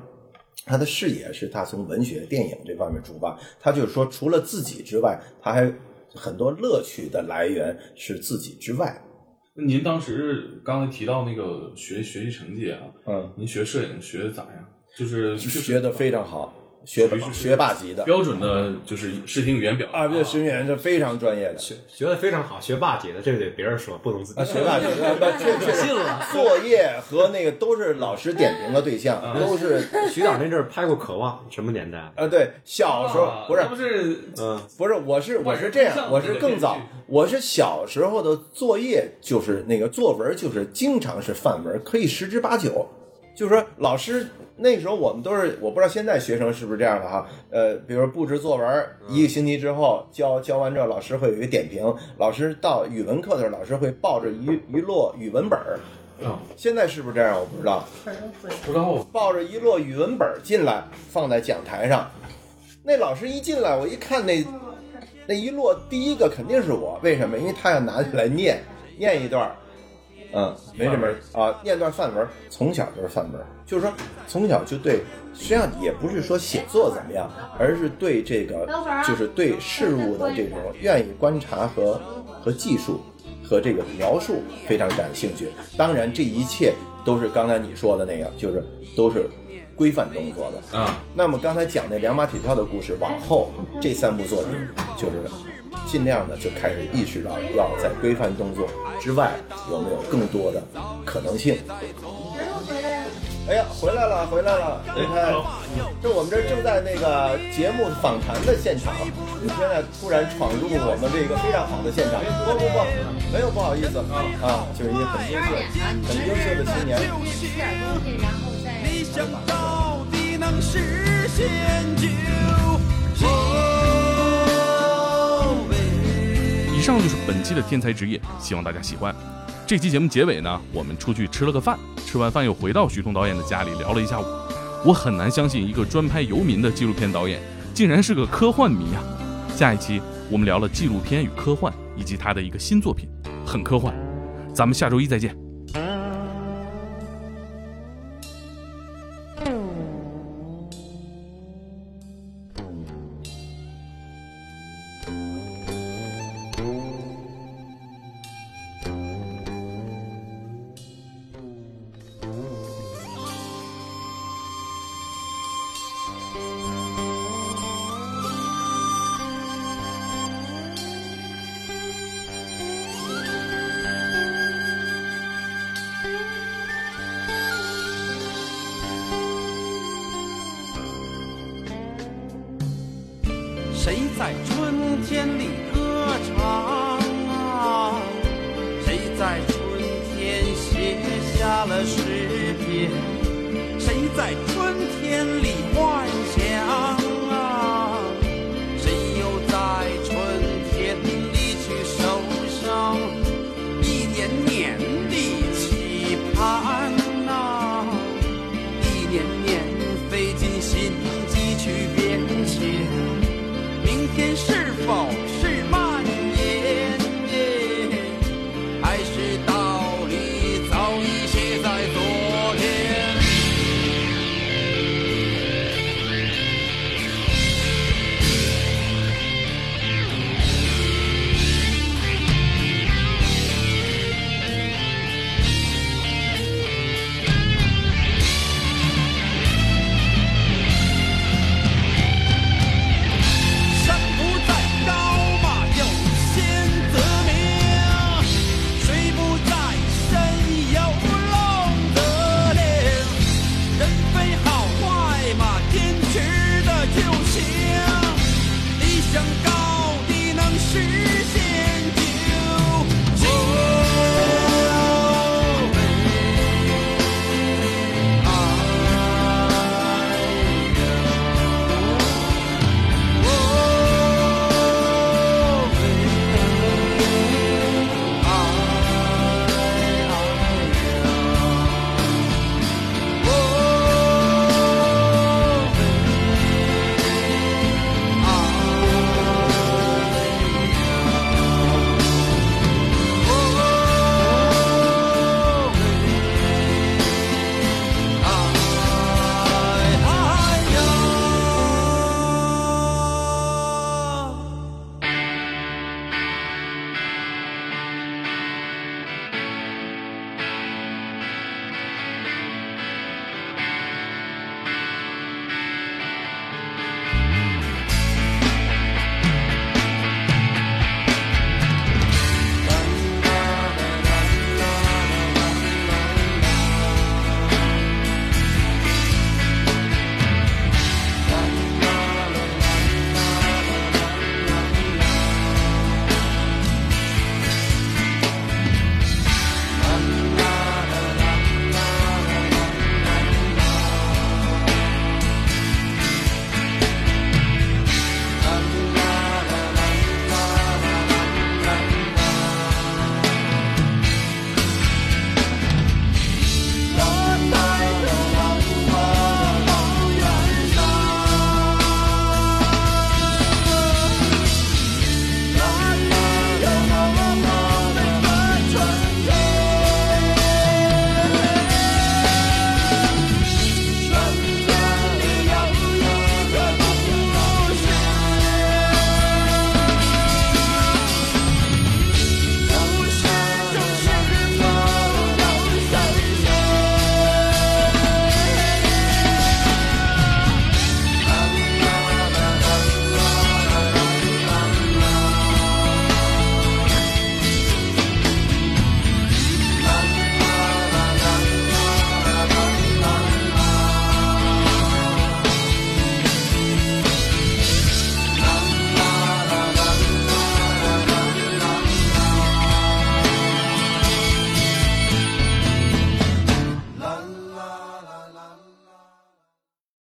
他的视野是他从文学、电影这方面出发，他就是说，除了自己之外，他还很多乐趣的来源是自己之外。您当时刚才提到那个学学习成绩啊，嗯，您学摄影学的咋样？就是就是学的非常好，学学霸级的标准的就是视听语言表啊，对，视听语言是非常专业的。学学的非常好，学霸级的，这个得别人说，不能自己啊，学霸级的，不确确信了作业和那个都是老师点评的对象，都是 徐导那阵儿拍过《渴望》，什么年代？啊，对，小时候不是不是嗯，不是，我是我是这样，我是更早，我是小时候的作业就是那个作文，就是经常是范文，可以十之八九。就是说，老师那时候我们都是，我不知道现在学生是不是这样的哈。呃，比如布置作文，一个星期之后教教完之后，老师会有一个点评。老师到语文课的时候，老师会抱着一一摞语文本儿。啊，现在是不是这样？我不知道。不知道抱着一摞语文本儿进来，放在讲台上。那老师一进来，我一看那那一摞，第一个肯定是我，为什么？因为他要拿起来念念一段儿，嗯，没什么啊，念段范文，从小就是范文，就是说从小就对，实际上也不是说写作怎么样，而是对这个就是对事物的这种愿意观察和和技术和这个描述非常感兴趣。当然，这一切都是刚才你说的那个，就是都是规范动作的。啊，那么刚才讲那两马铁锹的故事，往后这三部作品就是尽量的就开始意识到，要在规范动作之外有没有更多的可能性。哎呀，回来了，回来了！你看，这我们这正在那个节目访谈的现场，你现在突然闯入我们这个非常好的现场，不不不，没有不好意思啊啊，就是一个很优秀、很优秀的青年。吃点东西，然后再。上就是本期的天才职业，希望大家喜欢。这期节目结尾呢，我们出去吃了个饭，吃完饭又回到徐彤导演的家里聊了一下午。我很难相信一个专拍游民的纪录片导演，竟然是个科幻迷啊！下一期我们聊了纪录片与科幻，以及他的一个新作品，很科幻。咱们下周一再见。